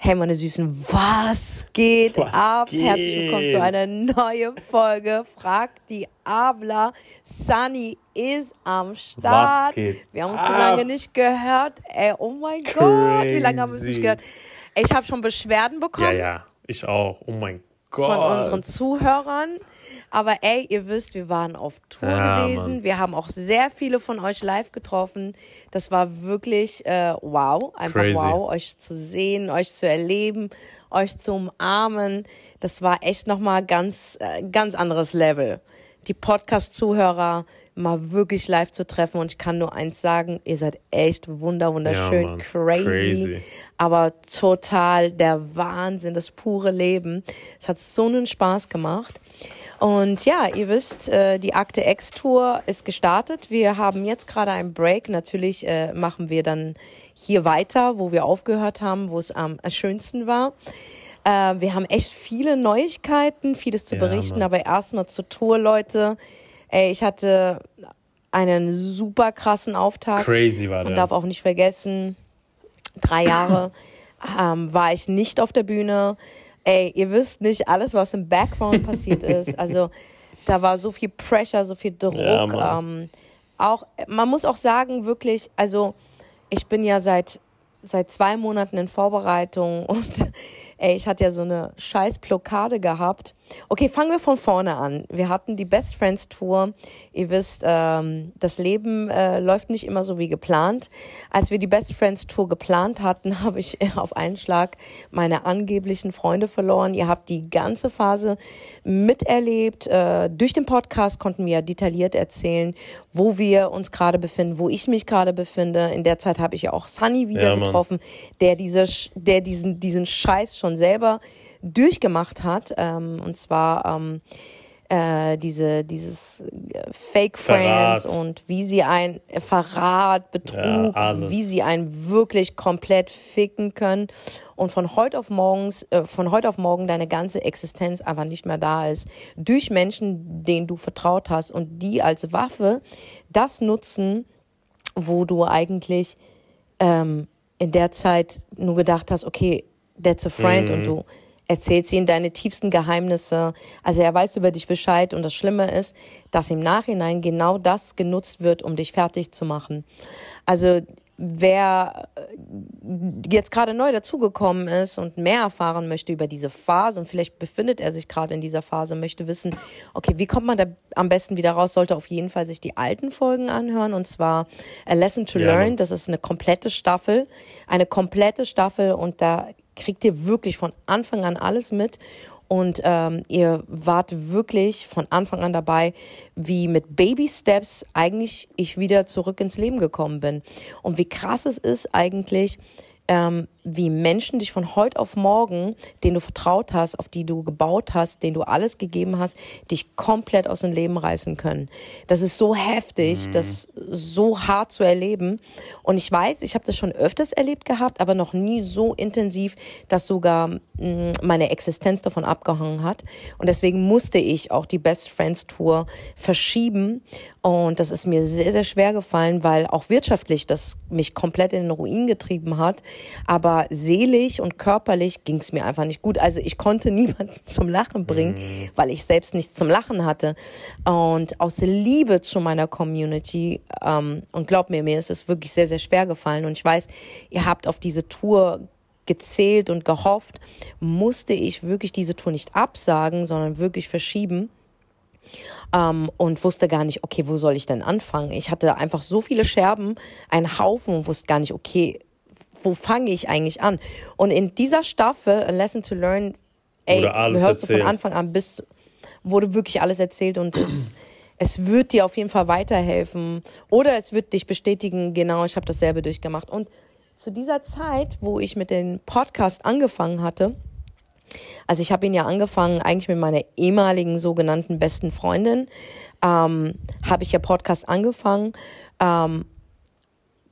Hey, meine Süßen, was geht Was ab? geht? Herzlich willkommen zu einer neuen Folge. Frag die Abla. Sunny ist am Start. Was geht Wir haben uns so lange nicht gehört. Ey, oh mein Gott, wie lange haben wir uns nicht Crazy. gehört? Ey, ich habe schon Beschwerden bekommen Ja, ja, ich auch. Oh mein Gott. von unseren Zuhörern. Aber ey, ihr wisst, wir waren auf Tour Ja, gewesen. Mann. Wir haben auch sehr viele von euch live getroffen. Das war wirklich äh, wow. Einfach Crazy. wow, euch zu sehen, euch zu erleben, euch zu umarmen. Das war echt nochmal ganz, äh, ganz anderes Level. Die Podcast-Zuhörer mal wirklich live zu treffen. Und ich kann nur eins sagen, ihr seid echt wunder, wunderschön, Mann. crazy Crazy. aber total der Wahnsinn, das pure Leben. Es hat so einen Spaß gemacht. Und ja, ihr wisst, äh, die Akte X Tour ist gestartet. Wir haben jetzt gerade einen Break. Natürlich äh, machen wir dann hier weiter, wo wir aufgehört haben, wo es am schönsten war. Äh, wir haben echt viele Neuigkeiten, vieles zu Ja, berichten, Mann. aber erstmal zur Tour, Leute. Ey, ich hatte einen super krassen Auftakt. Crazy war Man der. darf auch nicht vergessen, drei Jahre ähm, war ich nicht auf der Bühne. Ey, ihr wisst nicht alles, was im Background passiert ist. Also da war so viel Pressure, so viel Druck. Ja, ähm, auch, man muss auch sagen, wirklich, also ich bin ja seit, seit zwei Monaten in Vorbereitung und ey, ich hatte ja so eine scheiß Blockade gehabt. Okay, fangen wir von vorne an. Wir hatten die Best Friends Tour. Ihr wisst, ähm, das Leben äh, läuft nicht immer so wie geplant. Als wir die Best Friends Tour geplant hatten, habe ich auf einen Schlag meine angeblichen Freunde verloren. Ihr habt die ganze Phase miterlebt. Äh, durch den Podcast konnten wir detailliert erzählen, wo wir uns gerade befinden, wo ich mich gerade befinde. In der Zeit habe ich ja auch Sunny wieder Ja, getroffen, der diese, der diesen, diesen Scheiß schon selber durchgemacht hat. Ähm, und zwar ähm, äh, diese, dieses äh, Fake Friends Verrat. und wie sie ein Verrat, Betrug, Ja, wie sie einen wirklich komplett ficken können und von heute auf morgens, äh, von heute auf morgen deine ganze Existenz einfach nicht mehr da ist. Durch Menschen, denen du vertraut hast und die als Waffe das nutzen, wo du eigentlich ähm, in der Zeit nur gedacht hast, okay, that's a friend und du erzählst ihm deine tiefsten Geheimnisse. Also er weiß über dich Bescheid und das Schlimme ist, dass im Nachhinein genau das genutzt wird, um dich fertig zu machen. Also wer äh, jetzt gerade neu dazugekommen ist und mehr erfahren möchte über diese Phase und vielleicht befindet er sich gerade in dieser Phase und möchte wissen, okay, wie kommt man da am besten wieder raus, sollte auf jeden Fall sich die alten Folgen anhören und zwar A Lesson to Ja, Learn, das ist eine komplette Staffel, eine komplette Staffel und da kriegt ihr wirklich von Anfang an alles mit und ähm, ihr wart wirklich von Anfang an dabei, wie mit Baby Steps eigentlich ich wieder zurück ins Leben gekommen bin. Und wie krass es ist eigentlich, ähm, wie Menschen dich von heute auf morgen, denen du vertraut hast, auf die du gebaut hast, denen du alles gegeben hast, dich komplett aus dem Leben reißen können. Das ist so heftig, das so hart zu erleben. Und ich weiß, ich habe das schon öfters erlebt gehabt, aber noch nie so intensiv, dass sogar mh, meine Existenz davon abgehangen hat. Und deswegen musste ich auch die Best Friends Tour verschieben. Und das ist mir sehr, sehr schwer gefallen, weil auch wirtschaftlich das mich komplett in den Ruin getrieben hat. Aber seelisch und körperlich ging es mir einfach nicht gut. Also ich konnte niemanden zum Lachen bringen, weil ich selbst nichts zum Lachen hatte. Und aus Liebe zu meiner Community, ähm, und glaub mir, mir ist es wirklich sehr, sehr schwer gefallen. Und ich weiß, ihr habt auf diese Tour gezählt und gehofft, musste ich wirklich diese Tour nicht absagen, sondern wirklich verschieben ähm, und wusste gar nicht, okay, wo soll ich denn anfangen? Ich hatte einfach so viele Scherben, einen Haufen und wusste gar nicht, okay, wo fange ich eigentlich an? Und in dieser Staffel, A Lesson to Learn, ey, hörst du von erzählt. Anfang an bis, wurde wirklich alles erzählt und es, es wird dir auf jeden Fall weiterhelfen oder es wird dich bestätigen, genau, ich habe dasselbe durchgemacht. Und zu dieser Zeit, wo ich mit dem Podcast angefangen hatte, also ich habe ihn ja angefangen eigentlich mit meiner ehemaligen sogenannten besten Freundin, ähm, habe ich ja Podcast angefangen. Ähm,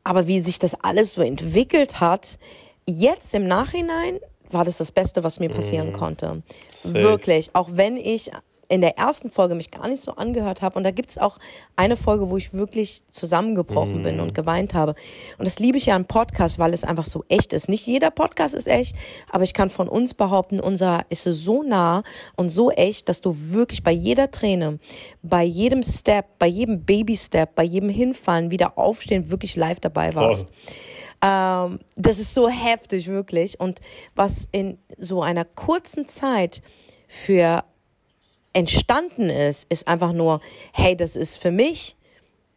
aber wie sich das alles so entwickelt hat, jetzt im Nachhinein war das das Beste, was mir passieren konnte. Safe. Wirklich. Auch wenn ich in der ersten Folge mich gar nicht so angehört habe. Und da gibt es auch eine Folge, wo ich wirklich zusammengebrochen mm. bin und geweint habe. Und das liebe ich ja an Podcast, weil es einfach so echt ist. Nicht jeder Podcast ist echt, aber ich kann von uns behaupten, unser ist so nah und so echt, dass du wirklich bei jeder Träne, bei jedem Step, bei jedem Baby-Step, bei jedem Hinfallen, wieder aufstehen, wirklich live dabei warst. Ähm, das ist so heftig, wirklich. Und was in so einer kurzen Zeit für entstanden ist, ist einfach nur, hey, das ist für mich,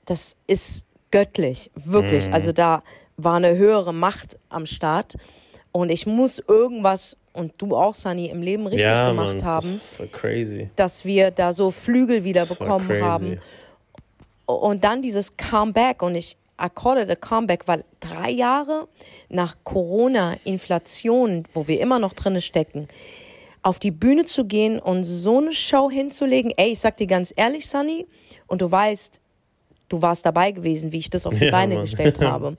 das ist göttlich, wirklich. Mhm. Also da war eine höhere Macht am Start und ich muss irgendwas und du auch, Sunny, im Leben richtig ja, gemacht Mann, haben, das dass wir da so Flügel wieder bekommen haben. Und dann dieses Comeback und ich I call it a comeback, weil drei Jahre nach Corona, Inflation, wo wir immer noch drin stecken, auf die Bühne zu gehen und so eine Show hinzulegen. Ey, ich sag dir ganz ehrlich, Sunny, und du weißt, du warst dabei gewesen, wie ich das auf die ja, Beine Mann. gestellt habe.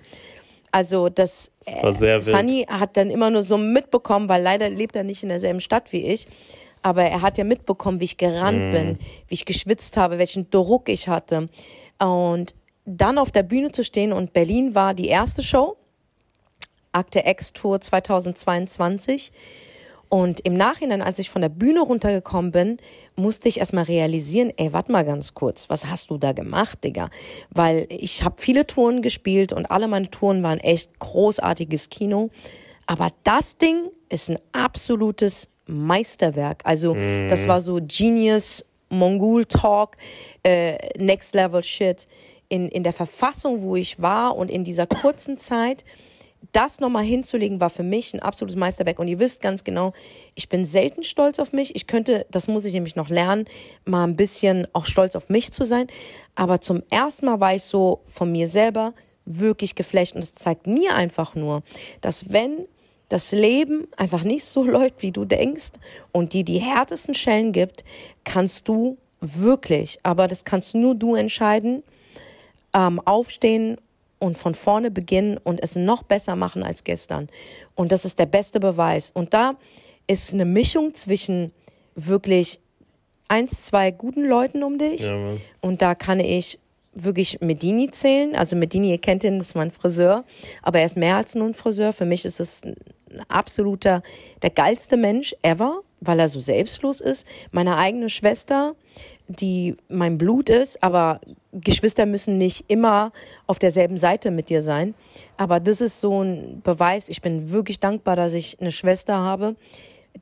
Also das, das äh, Sunny hat dann immer nur so mitbekommen, weil leider lebt er nicht in derselben Stadt wie ich. Aber er hat ja mitbekommen, wie ich gerannt mm. bin, wie ich geschwitzt habe, welchen Druck ich hatte. Und dann auf der Bühne zu stehen und Berlin war die erste Show, Akte X Tour 2022. Und im Nachhinein, als ich von der Bühne runtergekommen bin, musste ich erstmal realisieren, ey, warte mal ganz kurz, was hast du da gemacht, Digga? Weil ich habe viele Touren gespielt und alle meine Touren waren echt großartiges Kino. Aber das Ding ist ein absolutes Meisterwerk. Also mhm. das war so Genius, Mongol Talk, äh, Next Level Shit. In, in der Verfassung, wo ich war und in dieser kurzen Zeit das nochmal hinzulegen, war für mich ein absolutes Meisterwerk. Und ihr wisst ganz genau, ich bin selten stolz auf mich. Ich könnte, das muss ich nämlich noch lernen, mal ein bisschen auch stolz auf mich zu sein. Aber zum ersten Mal war ich so von mir selber wirklich geflecht. Und es zeigt mir einfach nur, dass wenn das Leben einfach nicht so läuft, wie du denkst und dir die härtesten Schellen gibt, kannst du wirklich, aber das kannst nur du entscheiden, ähm, aufstehen und von vorne beginnen und es noch besser machen als gestern. Und das ist der beste Beweis. Und da ist eine Mischung zwischen wirklich eins, zwei guten Leuten um dich. Ja, und da kann ich wirklich Medini zählen. Also Medini, ihr kennt ihn, das ist mein Friseur. Aber er ist mehr als nur ein Friseur. Für mich ist es ein absoluter, der geilste Mensch ever, weil er so selbstlos ist. Meine eigene Schwester, die mein Blut ist, aber Geschwister müssen nicht immer auf derselben Seite mit dir sein. Aber das ist so ein Beweis. Ich bin wirklich dankbar, dass ich eine Schwester habe,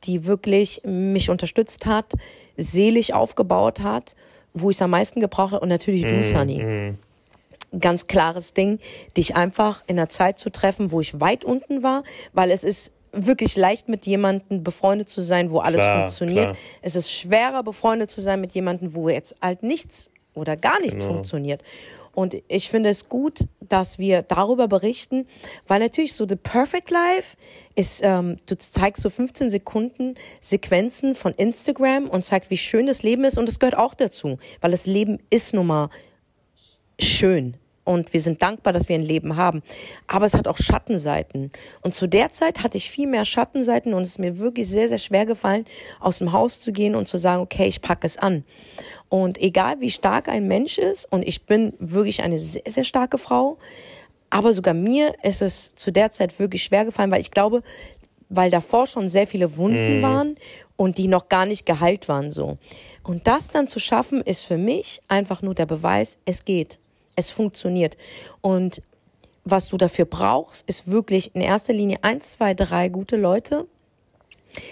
die wirklich mich unterstützt hat, selig aufgebaut hat, wo ich es am meisten gebraucht habe. Und natürlich du, mm, Sunny. Mm. Ganz klares Ding, dich einfach in einer Zeit zu treffen, wo ich weit unten war, weil es ist wirklich leicht mit jemandem befreundet zu sein, wo alles klar, funktioniert. Klar. Es ist schwerer befreundet zu sein mit jemandem, wo jetzt halt nichts oder gar nichts genau. funktioniert. Und ich finde es gut, dass wir darüber berichten, weil natürlich so The Perfect Life ist, ähm, du zeigst so 15 Sekunden Sequenzen von Instagram und zeigt, wie schön das Leben ist. Und es gehört auch dazu, weil das Leben ist nun mal schön und wir sind dankbar, dass wir ein Leben haben. Aber es hat auch Schattenseiten. Und zu der Zeit hatte ich viel mehr Schattenseiten und es ist mir wirklich sehr, sehr schwer gefallen, aus dem Haus zu gehen und zu sagen, okay, ich packe es an. Und egal wie stark ein Mensch ist, und ich bin wirklich eine sehr, sehr starke Frau, aber sogar mir ist es zu der Zeit wirklich schwer gefallen, weil ich glaube, weil davor schon sehr viele Wunden mm. waren und die noch gar nicht geheilt waren so. Und das dann zu schaffen, ist für mich einfach nur der Beweis, es geht. Es funktioniert. Und was du dafür brauchst, ist wirklich in erster Linie eins, zwei, drei gute Leute,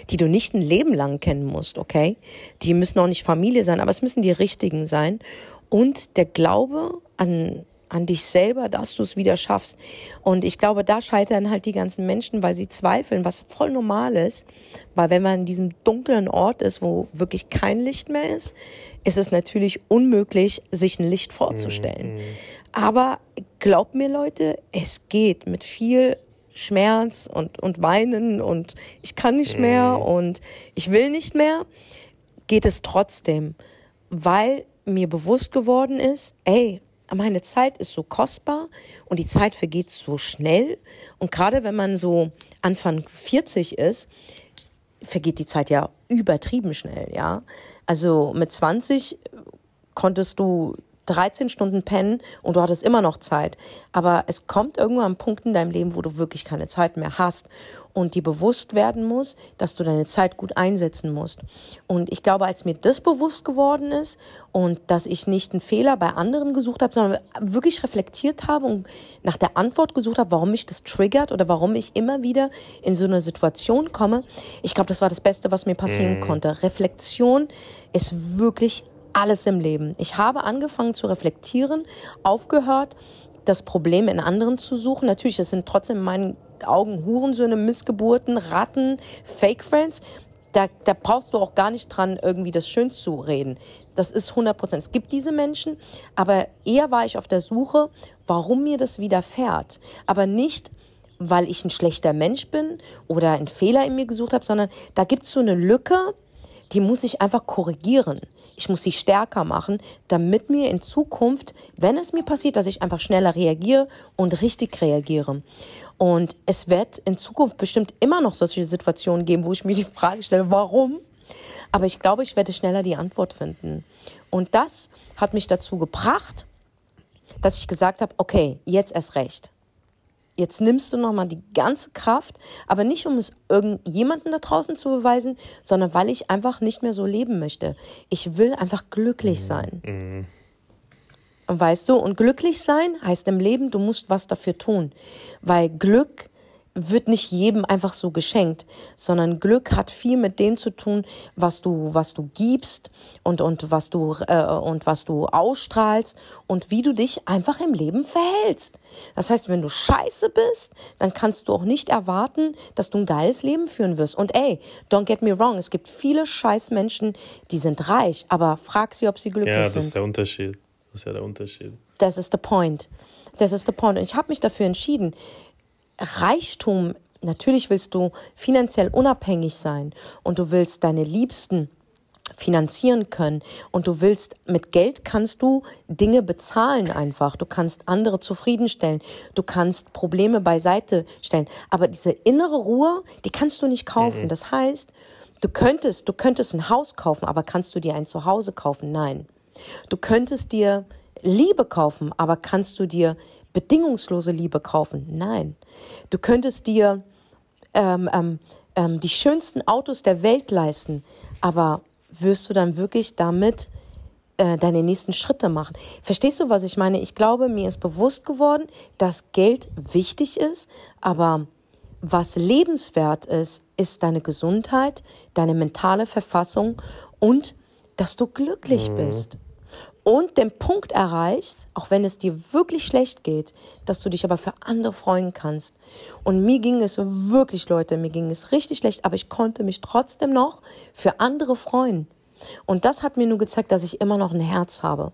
die du nicht ein Leben lang kennen musst, okay? Die müssen auch nicht Familie sein, aber es müssen die richtigen sein. Und der Glaube an, an dich selber, dass du es wieder schaffst. Und ich glaube, da scheitern halt die ganzen Menschen, weil sie zweifeln, was voll normal ist. Weil wenn man in diesem dunklen Ort ist, wo wirklich kein Licht mehr ist, ist es natürlich unmöglich, sich ein Licht vorzustellen. Mhm. Aber glaubt mir, Leute, es geht mit viel Schmerz und, und Weinen und ich kann nicht mehr mhm. und ich will nicht mehr, geht es trotzdem, weil mir bewusst geworden ist, ey, meine Zeit ist so kostbar und die Zeit vergeht so schnell. Und gerade wenn man so Anfang 40 ist, vergeht die Zeit ja übertrieben schnell, ja. Also mit 20 konntest du 13 Stunden pennen und du hattest immer noch Zeit. Aber es kommt irgendwann ein Punkt in deinem Leben, wo du wirklich keine Zeit mehr hast und dir bewusst werden muss, dass du deine Zeit gut einsetzen musst. Und ich glaube, als mir das bewusst geworden ist und dass ich nicht einen Fehler bei anderen gesucht habe, sondern wirklich reflektiert habe und nach der Antwort gesucht habe, warum mich das triggert oder warum ich immer wieder in so eine Situation komme, ich glaube, das war das Beste, was mir passieren mhm. konnte. Reflexion ist wirklich alles im Leben. Ich habe angefangen zu reflektieren, aufgehört, das Problem in anderen zu suchen. Natürlich, es sind trotzdem in meinen Augen Hurensöhne, Missgeburten, Ratten, Fake Friends. Da, da brauchst du auch gar nicht dran, irgendwie das schön zu reden. Das ist 100 Prozent. Es gibt diese Menschen, aber eher war ich auf der Suche, warum mir das widerfährt. Aber nicht, weil ich ein schlechter Mensch bin oder einen Fehler in mir gesucht habe, sondern da gibt es so eine Lücke, die muss ich einfach korrigieren. Ich muss sie stärker machen, damit mir in Zukunft, wenn es mir passiert, dass ich einfach schneller reagiere und richtig reagiere. Und es wird in Zukunft bestimmt immer noch solche Situationen geben, wo ich mir die Frage stelle, warum? Aber ich glaube, ich werde schneller die Antwort finden. Und das hat mich dazu gebracht, dass ich gesagt habe, okay, jetzt erst recht. Jetzt nimmst du nochmal die ganze Kraft, aber nicht, um es irgendjemanden da draußen zu beweisen, sondern weil ich einfach nicht mehr so leben möchte. Ich will einfach glücklich sein. Mhm. Weißt du, und glücklich sein heißt im Leben, du musst was dafür tun. Weil Glück wird nicht jedem einfach so geschenkt, sondern Glück hat viel mit dem zu tun, was du, was du gibst und, und was du, äh, und was du ausstrahlst und wie du dich einfach im Leben verhältst. Das heißt, wenn du scheiße bist, dann kannst du auch nicht erwarten, dass du ein geiles Leben führen wirst. Und ey, don't get me wrong, es gibt viele scheiß Menschen, die sind reich, aber frag sie, ob sie glücklich sind. Ja, das ist der Unterschied. Das ist ja der Unterschied. Das ist der Point. Das ist der Point. Und ich habe mich dafür entschieden. Reichtum, natürlich willst du finanziell unabhängig sein und du willst deine Liebsten finanzieren können und du willst mit Geld kannst du Dinge bezahlen einfach. Du kannst andere zufriedenstellen. Du kannst Probleme beiseite stellen. Aber diese innere Ruhe, die kannst du nicht kaufen. Mhm. Das heißt, du könntest, du könntest ein Haus kaufen, aber kannst du dir ein Zuhause kaufen? Nein. Du könntest dir Liebe kaufen, aber kannst du dir bedingungslose Liebe kaufen? Nein. Du könntest dir ähm, ähm, ähm, die schönsten Autos der Welt leisten, aber wirst du dann wirklich damit äh, deine nächsten Schritte machen? Verstehst du, was ich meine? Ich glaube, mir ist bewusst geworden, dass Geld wichtig ist, aber was lebenswert ist, ist deine Gesundheit, deine mentale Verfassung und dass du glücklich mhm. bist und den Punkt erreichst, auch wenn es dir wirklich schlecht geht, dass du dich aber für andere freuen kannst. Und mir ging es wirklich, Leute, mir ging es richtig schlecht, aber ich konnte mich trotzdem noch für andere freuen. Und das hat mir nur gezeigt, dass ich immer noch ein Herz habe.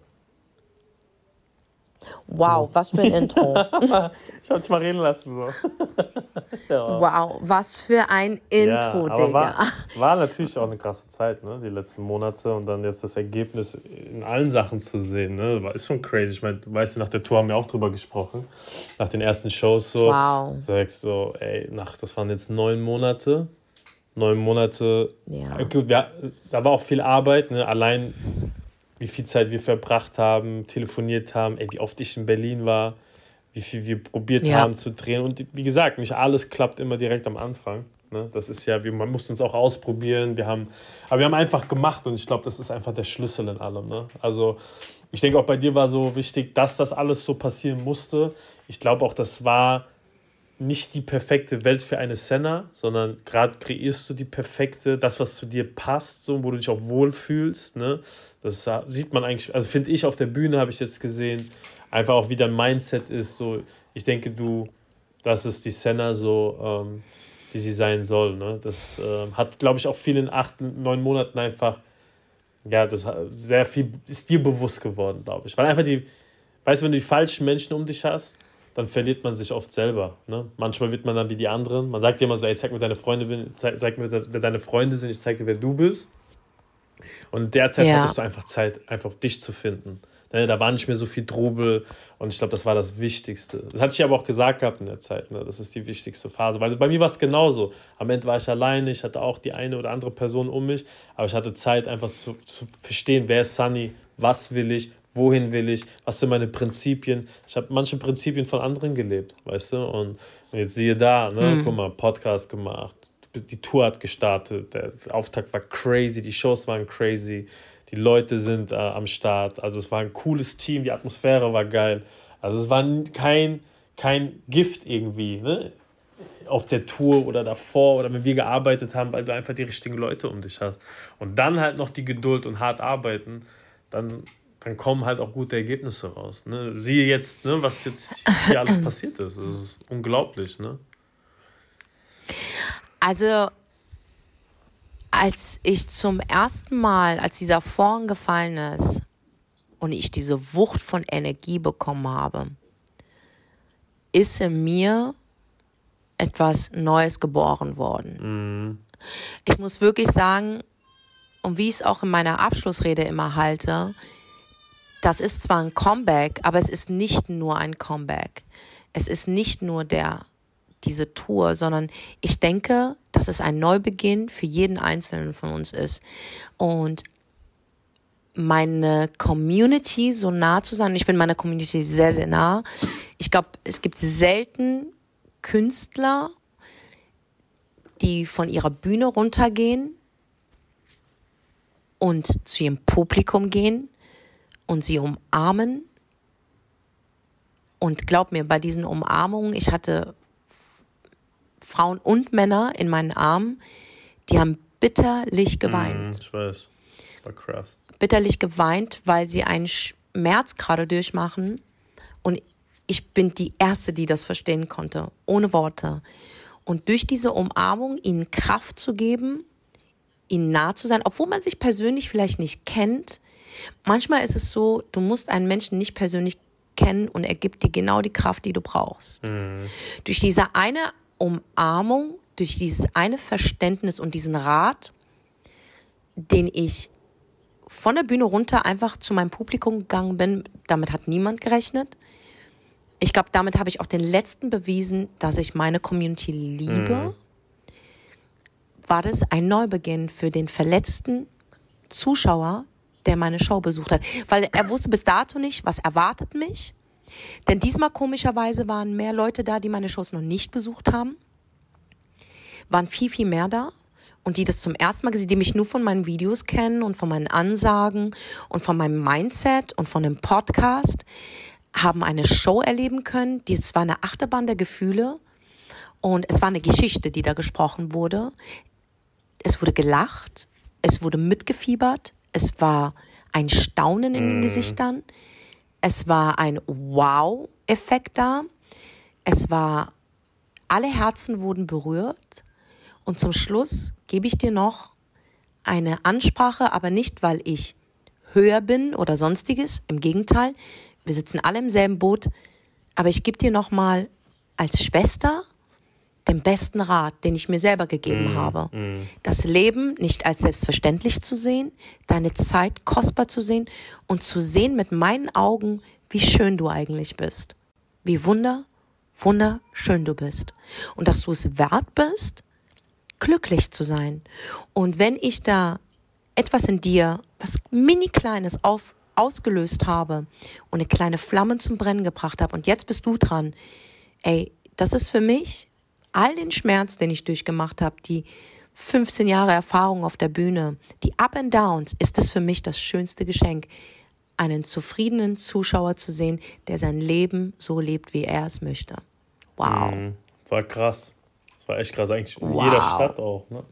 Wow, was für ein Intro. ich hab dich mal reden lassen. So. ja. Wow, was für ein Intro, ja, Digga. War, war, natürlich auch eine krasse Zeit, ne? die letzten Monate. Und dann jetzt das Ergebnis in allen Sachen zu sehen. Ne? Ist schon crazy. Ich meine, du weißt ja, nach der Tour haben wir auch drüber gesprochen. Nach den ersten Shows so. Wow. Sagst so, ey, nach, das waren jetzt neun Monate. Neun Monate. Ja. Gut, wir, da war auch viel Arbeit. Ne? Allein wie viel Zeit wir verbracht haben, telefoniert haben, ey, wie oft ich in Berlin war, wie viel wir probiert ja. haben zu drehen. Und wie gesagt, nicht alles klappt immer direkt am Anfang. Ne? Das ist ja, man muss uns auch ausprobieren. Wir haben, aber wir haben einfach gemacht und ich glaube, das ist einfach der Schlüssel in allem. Ne? Also ich denke auch bei dir war so wichtig, dass das alles so passieren musste. Ich glaube auch, das war nicht die perfekte Welt für eine Senna, sondern gerade kreierst du die perfekte, das, was zu dir passt, so, wo du dich auch wohlfühlst. Ne? Das sieht man eigentlich, also finde ich auf der Bühne, habe ich jetzt gesehen, einfach auch wie dein Mindset ist. So, ich denke, du, das ist die Senna so, ähm, die sie sein soll. Ne? Das äh, hat, glaube ich, auch viel in acht, neun Monaten einfach, ja, das sehr viel ist dir bewusst geworden, glaube ich. Weil einfach die, weißt du, wenn du die falschen Menschen um dich hast, dann verliert man sich oft selber. Ne? Manchmal wird man dann wie die anderen. Man sagt dir immer so, ey, zeig mir deine Freunde, zeig, zeig mir, wer deine Freunde sind, ich zeig dir, wer du bist. Und derzeit ja. hattest du einfach Zeit, einfach dich zu finden. Ne, da war nicht mehr so viel Trubel und ich glaube, das war das Wichtigste. Das hatte ich aber auch gesagt gehabt in der Zeit, ne? das ist die wichtigste Phase. Weil bei mir war es genauso. Am Ende war ich alleine, ich hatte auch die eine oder andere Person um mich, aber ich hatte Zeit einfach zu, zu verstehen, wer ist Sunny, was will ich, wohin will ich, was sind meine Prinzipien. Ich habe manche Prinzipien von anderen gelebt, weißt du? Und, und jetzt siehe da, ne? Mhm. guck mal, Podcast gemacht, die Tour hat gestartet, der Auftakt war crazy, die Shows waren crazy, die Leute sind äh, am Start. Also es war ein cooles Team, die Atmosphäre war geil. Also es war kein, kein Gift irgendwie, ne? auf der Tour oder davor oder wenn wir gearbeitet haben, weil du einfach die richtigen Leute um dich hast. Und dann halt noch die Geduld und hart arbeiten, dann, dann kommen halt auch gute Ergebnisse raus. Ne? Siehe jetzt, ne, was jetzt hier alles passiert ist. Das ist unglaublich, ne? Also, als ich zum ersten Mal, als dieser Vorhang gefallen ist und ich diese Wucht von Energie bekommen habe, ist in mir etwas Neues geboren worden. Mhm. Ich muss wirklich sagen, und wie ich es auch in meiner Abschlussrede immer halte, das ist zwar ein Comeback, aber es ist nicht nur ein Comeback. Es ist nicht nur der diese Tour, sondern ich denke, dass es ein Neubeginn für jeden Einzelnen von uns ist. Und meine Community so nah zu sein, ich bin meiner Community sehr, sehr nah. Ich glaube, es gibt selten Künstler, die von ihrer Bühne runtergehen und zu ihrem Publikum gehen und sie umarmen. Und glaub mir, bei diesen Umarmungen, ich hatte Frauen und Männer in meinen Armen, die haben bitterlich geweint. Mm, ich weiß. War krass. Bitterlich geweint, weil sie einen Schmerz gerade durchmachen. Und ich bin die Erste, die das verstehen konnte, ohne Worte. Und durch diese Umarmung ihnen Kraft zu geben, ihnen nah zu sein, obwohl man sich persönlich vielleicht nicht kennt. Manchmal ist es so, du musst einen Menschen nicht persönlich kennen und er gibt dir genau die Kraft, die du brauchst. Mhm. Durch diese eine Umarmung, durch dieses eine Verständnis und diesen Rat, den ich von der Bühne runter einfach zu meinem Publikum gegangen bin, damit hat niemand gerechnet. Ich glaube, damit habe ich auch den letzten bewiesen, dass ich meine Community liebe. Mhm. War das ein Neubeginn für den verletzten Zuschauer, der meine Show besucht hat? Weil er wusste bis dato nicht, was erwartet mich. Denn diesmal komischerweise waren mehr Leute da, die meine Shows noch nicht besucht haben. Waren viel, viel mehr da. Und die das zum ersten Mal gesehen, die mich nur von meinen Videos kennen und von meinen Ansagen und von meinem Mindset und von dem Podcast, haben eine Show erleben können. Es war eine Achterbahn der Gefühle und es war eine Geschichte, die da gesprochen wurde. Es wurde gelacht, es wurde mitgefiebert, es war ein Staunen in den mm. Gesichtern. Es war ein Wow-Effekt da. Es war, alle Herzen wurden berührt. Und zum Schluss gebe ich dir noch eine Ansprache, aber nicht, weil ich höher bin oder sonstiges. Im Gegenteil, wir sitzen alle im selben Boot. Aber ich gebe dir noch mal als Schwester den besten Rat, den ich mir selber gegeben mm, habe. Mm. Das Leben nicht als selbstverständlich zu sehen, deine Zeit kostbar zu sehen und zu sehen mit meinen Augen, wie schön du eigentlich bist. Wie wunder, wunderschön du bist. Und dass du es wert bist, glücklich zu sein. Und wenn ich da etwas in dir, was mini kleines auf, ausgelöst habe und eine kleine Flamme zum Brennen gebracht habe und jetzt bist du dran, ey, das ist für mich all den Schmerz, den ich durchgemacht habe, die 15 Jahre Erfahrung auf der Bühne, die Up and Downs, ist es für mich das schönste Geschenk, einen zufriedenen Zuschauer zu sehen, der sein Leben so lebt, wie er es möchte. Wow. Mhm. War krass. Das war echt krass. Eigentlich in wow. jeder Stadt auch. Ne?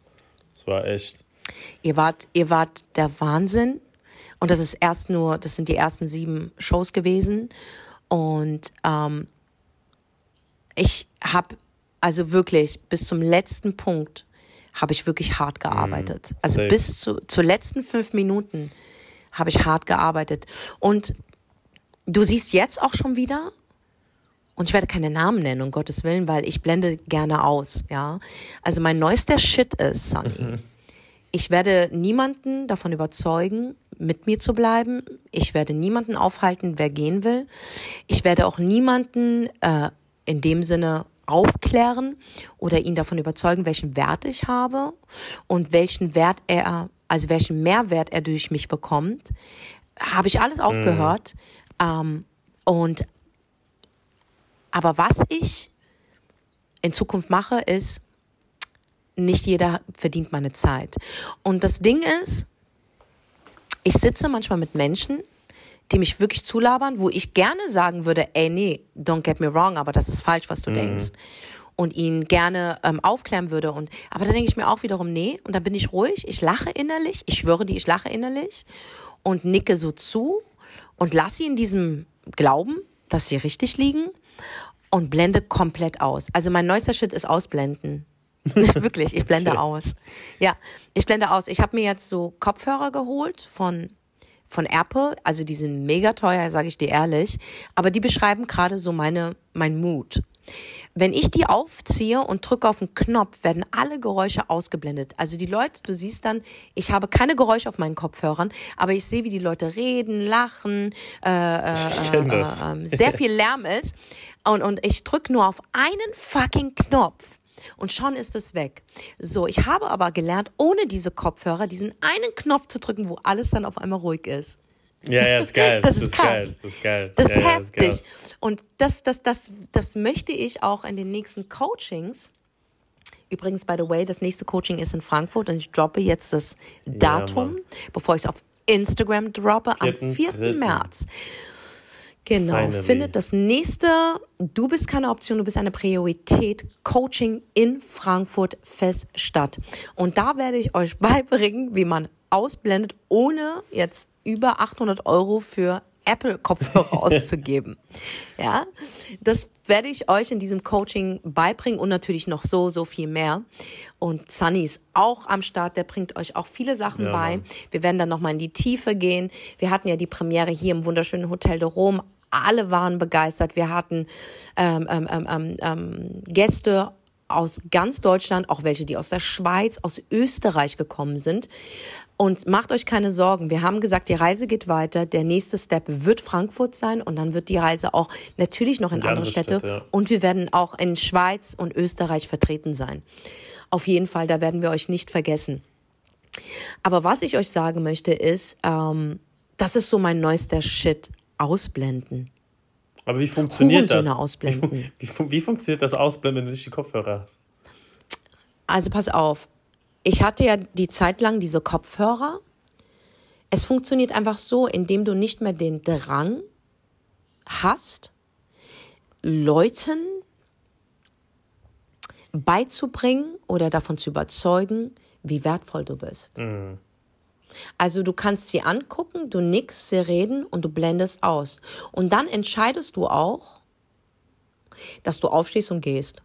Das war echt. Ihr wart, ihr wart der Wahnsinn. Und das ist erst nur, das sind die ersten sieben Shows gewesen. Und ähm, ich habe also wirklich bis zum letzten Punkt habe ich wirklich hart gearbeitet. Mm, also bis zu, zu letzten fünf Minuten habe ich hart gearbeitet. Und du siehst jetzt auch schon wieder, und ich werde keine Namen nennen, um Gottes Willen, weil ich blende gerne aus, ja. Also mein neuester Shit ist, Sunny. ich werde niemanden davon überzeugen, mit mir zu bleiben. Ich werde niemanden aufhalten, wer gehen will. Ich werde auch niemanden äh, in dem Sinne aufklären oder ihn davon überzeugen, welchen Wert ich habe und welchen Wert er, also welchen Mehrwert er durch mich bekommt. Habe ich alles aufgehört. Mhm. Ähm, und aber was ich in Zukunft mache, ist, nicht jeder verdient meine Zeit. Und das Ding ist, ich sitze manchmal mit Menschen, die mich wirklich zulabern, wo ich gerne sagen würde, ey, nee, don't get me wrong, aber das ist falsch, was du mhm. denkst. Und ihn gerne ähm, aufklären würde. Und, aber dann denke ich mir auch wiederum, nee, und dann bin ich ruhig, ich lache innerlich, ich schwöre dir, ich lache innerlich und nicke so zu und lasse sie in diesem Glauben, dass sie richtig liegen und blende komplett aus. Also mein neuester Shit ist ausblenden. Wirklich, ich blende aus. Ja, ich blende aus. Ich habe mir jetzt so Kopfhörer geholt von von Apple, also die sind mega teuer, sage ich dir ehrlich, aber die beschreiben gerade so meine mein Mut. Wenn ich die aufziehe und drücke auf den Knopf, werden alle Geräusche ausgeblendet. Also die Leute, du siehst dann, ich habe keine Geräusche auf meinen Kopfhörern, aber ich sehe, wie die Leute reden, lachen, äh, äh, äh, äh, sehr viel Lärm ist. Und, und ich drücke nur auf einen fucking Knopf und schon ist es weg. So, ich habe aber gelernt, ohne diese Kopfhörer diesen einen Knopf zu drücken, wo alles dann auf einmal ruhig ist. Ja, ja, ist geil. Das, das ist krass. Geil. Das ist geil. Das ist ja, heftig. Ja, ist und das, das, das, das möchte ich auch in den nächsten Coachings. Übrigens, by the way, das nächste Coaching ist in Frankfurt und ich droppe jetzt das Datum, ja, bevor ich es auf Instagram droppe, am 4. Dritten. März. Genau, Finally. findet das nächste Du bist keine Option, du bist eine Priorität Coaching in Frankfurt fest statt. Und da werde ich euch beibringen, wie man ausblendet, ohne jetzt über 800 Euro für Apple-Kopfhörer auszugeben. Ja, das werde ich euch in diesem Coaching beibringen und natürlich noch so, so viel mehr. Und Sunny ist auch am Start, der bringt euch auch viele Sachen ja, bei. Wir werden dann nochmal in die Tiefe gehen. Wir hatten ja die Premiere hier im wunderschönen Hotel de Rom. Alle waren begeistert. Wir hatten ähm, ähm, ähm, ähm, ähm Gäste aus ganz Deutschland, auch welche, die aus der Schweiz, aus Österreich gekommen sind. Und macht euch keine Sorgen. Wir haben gesagt, die Reise geht weiter. Der nächste Step wird Frankfurt sein und dann wird die Reise auch natürlich noch in andere, andere Städte. Städte ja. Und wir werden auch in Schweiz und Österreich vertreten sein. Auf jeden Fall, da werden wir euch nicht vergessen. Aber was ich euch sagen möchte, ist, ähm, das ist so mein neuester Shit. Ausblenden. Aber wie funktioniert das? Ausblenden. Wie, wie, wie funktioniert das Ausblenden, wenn du nicht die Kopfhörer hast? Also pass auf ich hatte ja die Zeit lang diese Kopfhörer. Es funktioniert einfach so, indem du nicht mehr den Drang hast, Leuten beizubringen oder davon zu überzeugen, wie wertvoll du bist. Mhm. Also du kannst sie angucken, du nickst, sie reden und du blendest aus. Und dann entscheidest du auch, dass du aufstehst und gehst.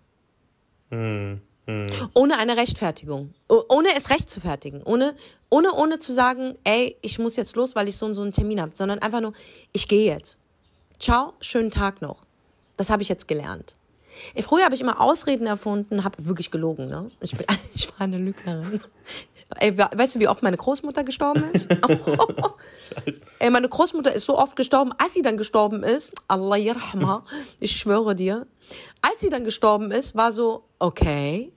Mhm. Mhm. Ohne eine Rechtfertigung. Ohne es recht zu fertigen. Ohne, ohne, ohne zu sagen, ey, ich muss jetzt los, weil ich so und so einen Termin habe. Sondern einfach nur, ich gehe jetzt. Ciao, schönen Tag noch. Das habe ich jetzt gelernt. Früher habe ich immer Ausreden erfunden, habe wirklich gelogen. Ne? Ich, bin, ich war eine Lügnerin. Ey, weißt du, wie oft meine Großmutter gestorben ist? Ey, meine Großmutter ist so oft gestorben, als sie dann gestorben ist, Allah yarhamha, ich schwöre dir, als sie dann gestorben ist, war so, okay,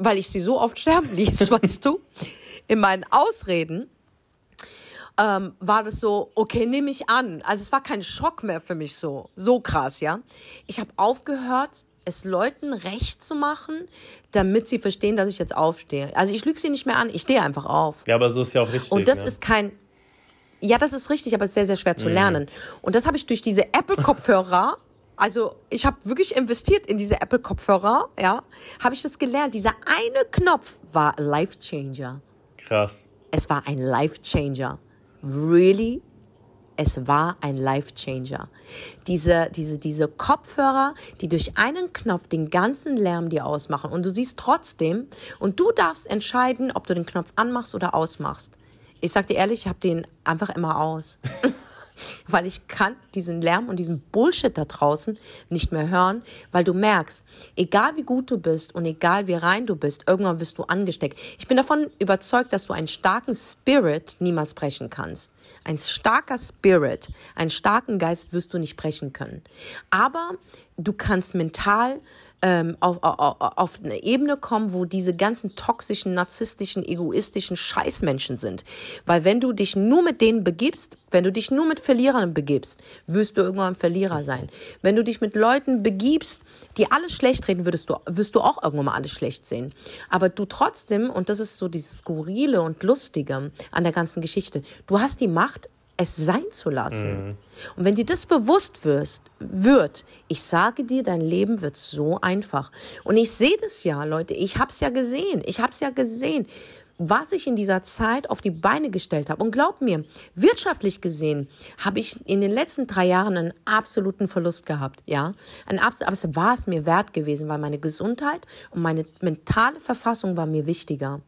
weil ich sie so oft sterben ließ, weißt du, in meinen Ausreden, ähm, war das so, okay, nehme ich an. Also es war kein Schock mehr für mich so, so krass, ja. Ich habe aufgehört, es Leuten recht zu machen, damit sie verstehen, dass ich jetzt aufstehe. Also ich lüge sie nicht mehr an, ich stehe einfach auf. Ja, aber so ist ja auch richtig. Und das ne? ist kein, ja, das ist richtig, aber es ist sehr, sehr schwer zu mhm. lernen. Und das habe ich durch diese Apple-Kopfhörer also ich habe wirklich investiert in diese Apple-Kopfhörer, ja, habe ich das gelernt. Dieser eine Knopf war Life Changer. Krass. Es war ein Life Changer. Really? Es war ein Life Changer. Diese, diese, diese Kopfhörer, die durch einen Knopf den ganzen Lärm dir ausmachen und du siehst trotzdem und du darfst entscheiden, ob du den Knopf anmachst oder ausmachst. Ich sag dir ehrlich, ich habe den einfach immer aus. weil ich kann diesen Lärm und diesen Bullshit da draußen nicht mehr hören, weil du merkst, egal wie gut du bist und egal wie rein du bist, irgendwann wirst du angesteckt. Ich bin davon überzeugt, dass du einen starken Spirit niemals brechen kannst. Ein starker Spirit, einen starken Geist wirst du nicht brechen können. Aber du kannst mental ähm, auf, auf, auf eine Ebene kommen, wo diese ganzen toxischen, narzisstischen, egoistischen Scheißmenschen sind. Weil wenn du dich nur mit denen begibst, wenn du dich nur mit Verlierern begibst, wirst du irgendwann ein Verlierer sein. Wenn du dich mit Leuten begibst, die alles schlecht reden, würdest du, wirst du auch irgendwann mal alles schlecht sehen. Aber du trotzdem, und das ist so dieses Skurrile und Lustige an der ganzen Geschichte, du hast die Macht, es sein zu lassen. Mhm. Und wenn dir das bewusst wirst, wird, ich sage dir, dein Leben wird so einfach. Und ich sehe das ja, Leute, ich habe es ja gesehen, ich habe es ja gesehen, was ich in dieser Zeit auf die Beine gestellt habe. Und glaub mir, wirtschaftlich gesehen habe ich in den letzten drei Jahren einen absoluten Verlust gehabt, ja. Ein absolut, aber es war es mir wert gewesen, weil meine Gesundheit und meine mentale Verfassung war mir wichtiger.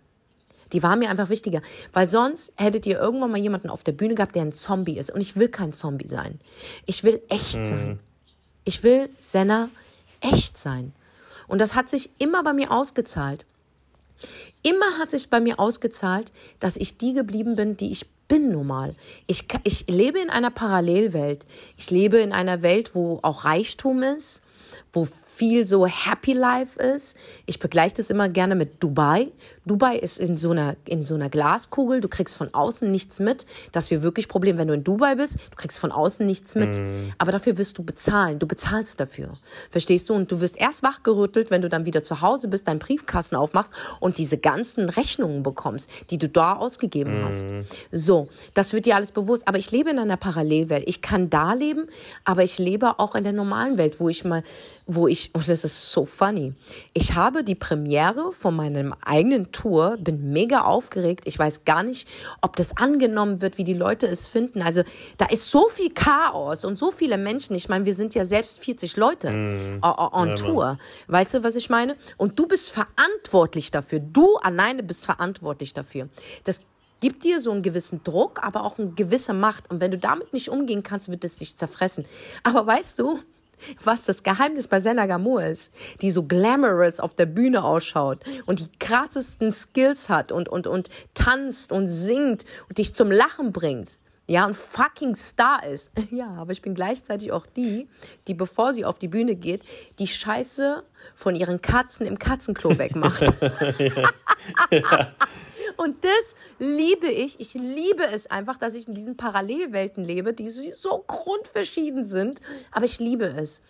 Die war mir einfach wichtiger. Weil sonst hättet ihr irgendwann mal jemanden auf der Bühne gehabt, der ein Zombie ist. Und ich will kein Zombie sein. Ich will echt mhm. sein. Ich will Senna echt sein. Und das hat sich immer bei mir ausgezahlt. Immer hat sich bei mir ausgezahlt, dass ich die geblieben bin, die ich bin normal. Ich, ich lebe in einer Parallelwelt. Ich lebe in einer Welt, wo auch Reichtum ist, wo viel so Happy Life ist. Ich begleiche das immer gerne mit Dubai. Dubai ist in so einer, in so einer Glaskugel. Du kriegst von außen nichts mit. Das wir wirklich Problem, wenn du in Dubai bist, du kriegst von außen nichts mit. Mm. Aber dafür wirst du bezahlen. Du bezahlst dafür. Verstehst du? Und du wirst erst wachgerüttelt, wenn du dann wieder zu Hause bist, deinen Briefkasten aufmachst und diese ganzen Rechnungen bekommst, die du da ausgegeben mm. hast. So, das wird dir alles bewusst. Aber ich lebe in einer Parallelwelt. Ich kann da leben, aber ich lebe auch in der normalen Welt, wo ich mal, wo ich und das ist so funny. Ich habe die Premiere von meinem eigenen Tour, bin mega aufgeregt. Ich weiß gar nicht, ob das angenommen wird, wie die Leute es finden. Also da ist so viel Chaos und so viele Menschen. Ich meine, wir sind ja selbst 40 Leute mm. on ja, Tour. Weißt du, was ich meine? Und du bist verantwortlich dafür. Du alleine bist verantwortlich dafür. Das gibt dir so einen gewissen Druck, aber auch eine gewisse Macht. Und wenn du damit nicht umgehen kannst, wird es dich zerfressen. Aber weißt du, was das Geheimnis bei Senna Gamur ist, die so glamorous auf der Bühne ausschaut und die krassesten Skills hat und, und, und tanzt und singt und dich zum Lachen bringt. Ja, ein fucking Star ist. Ja, aber ich bin gleichzeitig auch die, die, bevor sie auf die Bühne geht, die Scheiße von ihren Katzen im Katzenklo wegmacht. ja. ja. Und das liebe ich. Ich liebe es einfach, dass ich in diesen Parallelwelten lebe, die so grundverschieden sind. Aber ich liebe es.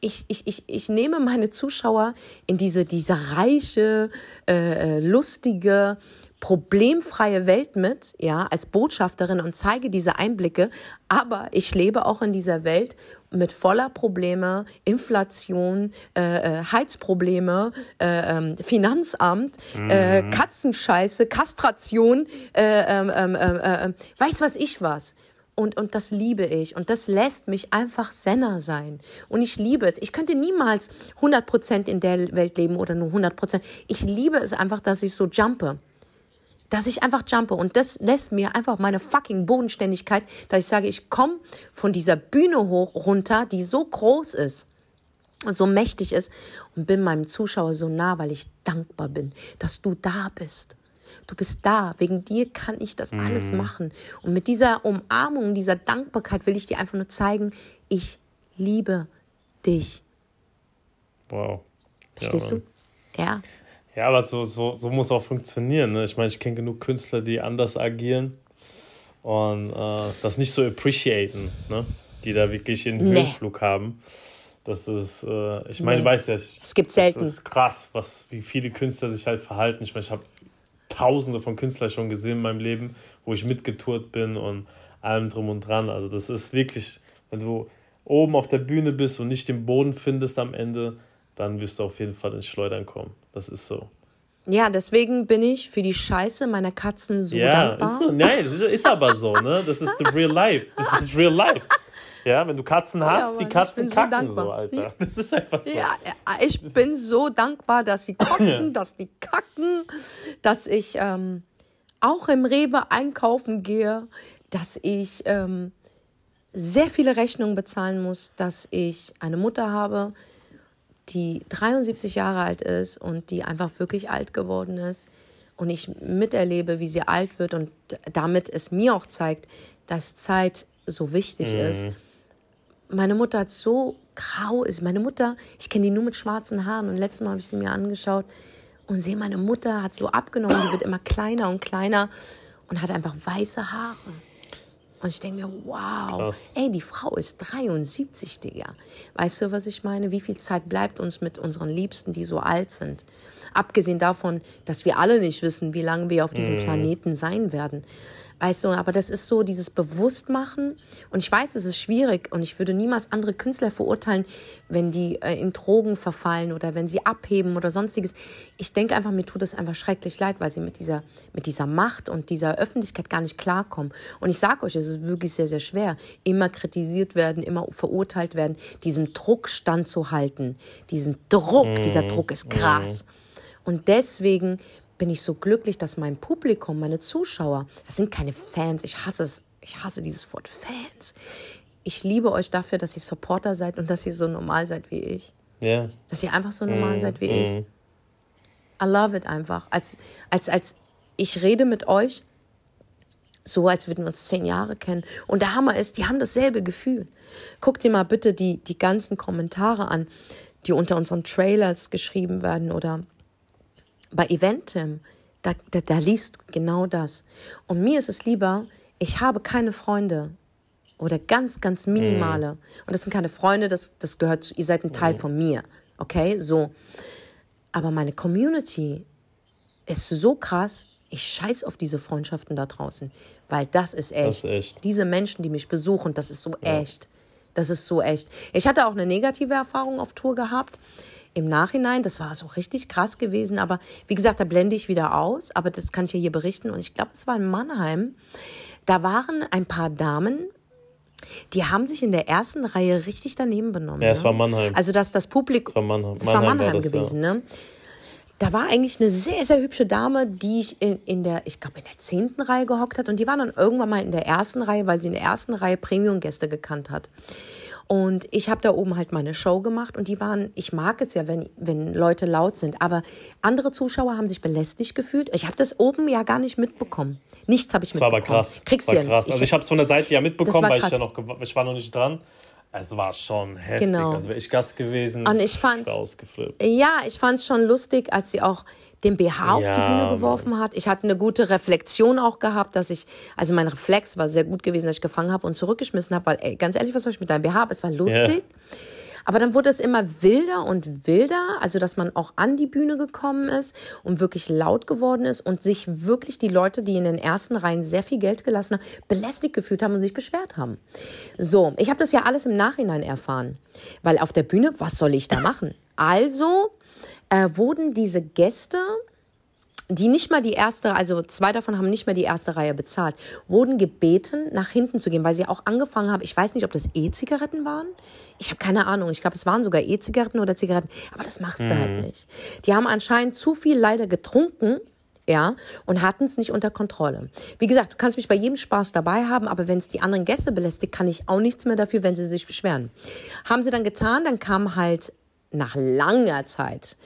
Ich, ich, ich, ich nehme meine Zuschauer in diese, diese reiche, äh, äh lustige, problemfreie Welt mit, ja, als Botschafterin und zeige diese Einblicke. Aber ich lebe auch in dieser Welt, mit voller Probleme, Inflation, äh, äh Heizprobleme, äh, ähm, Finanzamt, äh, mhm. äh, Katzenscheiße, Kastration, äh, ähm, ähm, äh, weiß was ich was. Und, und das liebe ich. Und das lässt mich einfach Senner sein. Und ich liebe es. Ich könnte niemals 100% in der Welt leben oder nur 100%. Ich liebe es einfach, dass ich so jumpe dass ich einfach jumpe. Und das lässt mir einfach meine fucking Bodenständigkeit, dass ich sage, ich komme von dieser Bühne hoch runter, die so groß ist und so mächtig ist und bin meinem Zuschauer so nah, weil ich dankbar bin, dass du da bist. Du bist da. Wegen dir kann ich das mhm. alles machen. Und mit dieser Umarmung, dieser Dankbarkeit will ich dir einfach nur zeigen, ich liebe dich. Wow. Verstehst ja, du? Ja. Ja, aber so, so, so muss auch funktionieren. Ne? Ich meine, ich kenne genug Künstler, die anders agieren und äh, das nicht so appreciaten, ne? die da wirklich einen nee. Höhenflug haben. Das ist, äh, ich meine, nee. du weißt ja, es gibt selten. Das ist krass, was, wie viele Künstler sich halt verhalten. Ich meine, ich habe tausende von Künstlern schon gesehen in meinem Leben, wo ich mitgetourt bin und allem drum und dran. Also das ist wirklich, wenn du oben auf der Bühne bist und nicht den Boden findest am Ende, dann wirst du auf jeden Fall ins Schleudern kommen. Das ist so. Ja, deswegen bin ich für die Scheiße meiner Katzen so ja, dankbar. Ist so. Nein, das ist, ist aber so, ne? Das ist the real life. Das ist real life. Ja, wenn du Katzen hast, ja, die Katzen kacken so, so, Alter. Das ist einfach so. Ja, ich bin so dankbar, dass sie kotzen, dass die kacken, dass ich ähm, auch im Rewe einkaufen gehe, dass ich ähm, sehr viele Rechnungen bezahlen muss, dass ich eine Mutter habe, die 73 Jahre alt ist und die einfach wirklich alt geworden ist. Und ich miterlebe, wie sie alt wird und damit es mir auch zeigt, dass Zeit so wichtig mhm. ist. Meine Mutter hat so grau ist. Meine Mutter, ich kenne die nur mit schwarzen Haaren und letztes Mal habe ich sie mir angeschaut und sehe, meine Mutter hat so abgenommen, die wird immer kleiner und kleiner und hat einfach weiße Haare. Und ich denke mir, wow, ey, die Frau ist 73, Digga. Weißt du, was ich meine? Wie viel Zeit bleibt uns mit unseren Liebsten, die so alt sind? Abgesehen davon, dass wir alle nicht wissen, wie lange wir auf diesem mm. Planeten sein werden. Weißt du, aber das ist so dieses Bewusstmachen. Und ich weiß, es ist schwierig und ich würde niemals andere Künstler verurteilen, wenn die äh, in Drogen verfallen oder wenn sie abheben oder sonstiges. Ich denke einfach, mir tut es einfach schrecklich leid, weil sie mit dieser, mit dieser Macht und dieser Öffentlichkeit gar nicht klarkommen. Und ich sage euch, es ist wirklich sehr, sehr schwer. Immer kritisiert werden, immer verurteilt werden, diesem Druck standzuhalten. Diesen Druck, mm. dieser Druck ist krass. Mm. Und deswegen bin ich so glücklich, dass mein Publikum, meine Zuschauer, das sind keine Fans, ich hasse es, ich hasse dieses Wort Fans. Ich liebe euch dafür, dass ihr Supporter seid und dass ihr so normal seid wie ich. Ja. Yeah. Dass ihr einfach so normal mm, seid wie mm. ich. I love it einfach. Als, als, als ich rede mit euch, so als würden wir uns zehn Jahre kennen. Und der Hammer ist, die haben dasselbe Gefühl. Guck dir mal bitte die, die ganzen Kommentare an, die unter unseren Trailers geschrieben werden oder bei Eventem, da, da, da liest du genau das. Und mir ist es lieber, ich habe keine Freunde oder ganz, ganz minimale. Mm. Und das sind keine Freunde, das, das gehört zu, ihr seid ein Teil mm. von mir. Okay, so. Aber meine Community ist so krass, ich scheiß auf diese Freundschaften da draußen, weil das ist echt. Das ist echt. Diese Menschen, die mich besuchen, das ist so ja. echt. Das ist so echt. Ich hatte auch eine negative Erfahrung auf Tour gehabt im Nachhinein, das war so richtig krass gewesen, aber wie gesagt, da blende ich wieder aus, aber das kann ich ja hier berichten und ich glaube, es war in Mannheim. Da waren ein paar Damen, die haben sich in der ersten Reihe richtig daneben benommen. Ja, ne? es war Mannheim. Also, dass das Publikum. Es war Mannheim. Es war Mannheim, war das, gewesen, ja. ne? Da war eigentlich eine sehr, sehr hübsche Dame, die in, in der, ich glaube, in der zehnten Reihe gehockt hat. Und die war dann irgendwann mal in der ersten Reihe, weil sie in der ersten Reihe Premium-Gäste gekannt hat. Und ich habe da oben halt meine Show gemacht und die waren, ich mag es ja, wenn, wenn Leute laut sind, aber andere Zuschauer haben sich belästigt gefühlt. Ich habe das oben ja gar nicht mitbekommen. Nichts habe ich das mitbekommen. Das war aber krass. Kriegst das war krass. Also ich habe es von der Seite ja mitbekommen, weil ich ja noch, ich war noch nicht dran. Es war schon heftig. Genau. Also wäre ich Gast gewesen, und ich fand Ja, ich fand es schon lustig, als sie auch den BH auf ja, die Bühne geworfen Mann. hat. Ich hatte eine gute Reflexion auch gehabt, dass ich, also mein Reflex war sehr gut gewesen, dass ich gefangen habe und zurückgeschmissen habe, weil, ey, ganz ehrlich, was soll ich mit deinem BH? Es war lustig. Ja. Aber dann wurde es immer wilder und wilder, also dass man auch an die Bühne gekommen ist und wirklich laut geworden ist und sich wirklich die Leute, die in den ersten Reihen sehr viel Geld gelassen haben, belästigt gefühlt haben und sich beschwert haben. So, ich habe das ja alles im Nachhinein erfahren, weil auf der Bühne, was soll ich da machen? Also äh, wurden diese Gäste, die nicht mal die erste, also zwei davon haben nicht mehr die erste Reihe bezahlt, wurden gebeten, nach hinten zu gehen, weil sie auch angefangen haben, ich weiß nicht, ob das E-Zigaretten waren. Ich habe keine Ahnung. Ich glaube, es waren sogar E-Zigaretten oder Zigaretten. Aber das machst mhm. du halt mhm. nicht. Die haben anscheinend zu viel leider getrunken ja, und hatten es nicht unter Kontrolle. Wie gesagt, du kannst mich bei jedem Spaß dabei haben, aber wenn es die anderen Gäste belästigt, kann ich auch nichts mehr dafür, wenn sie sich beschweren. Haben sie dann getan, dann kam halt nach langer Zeit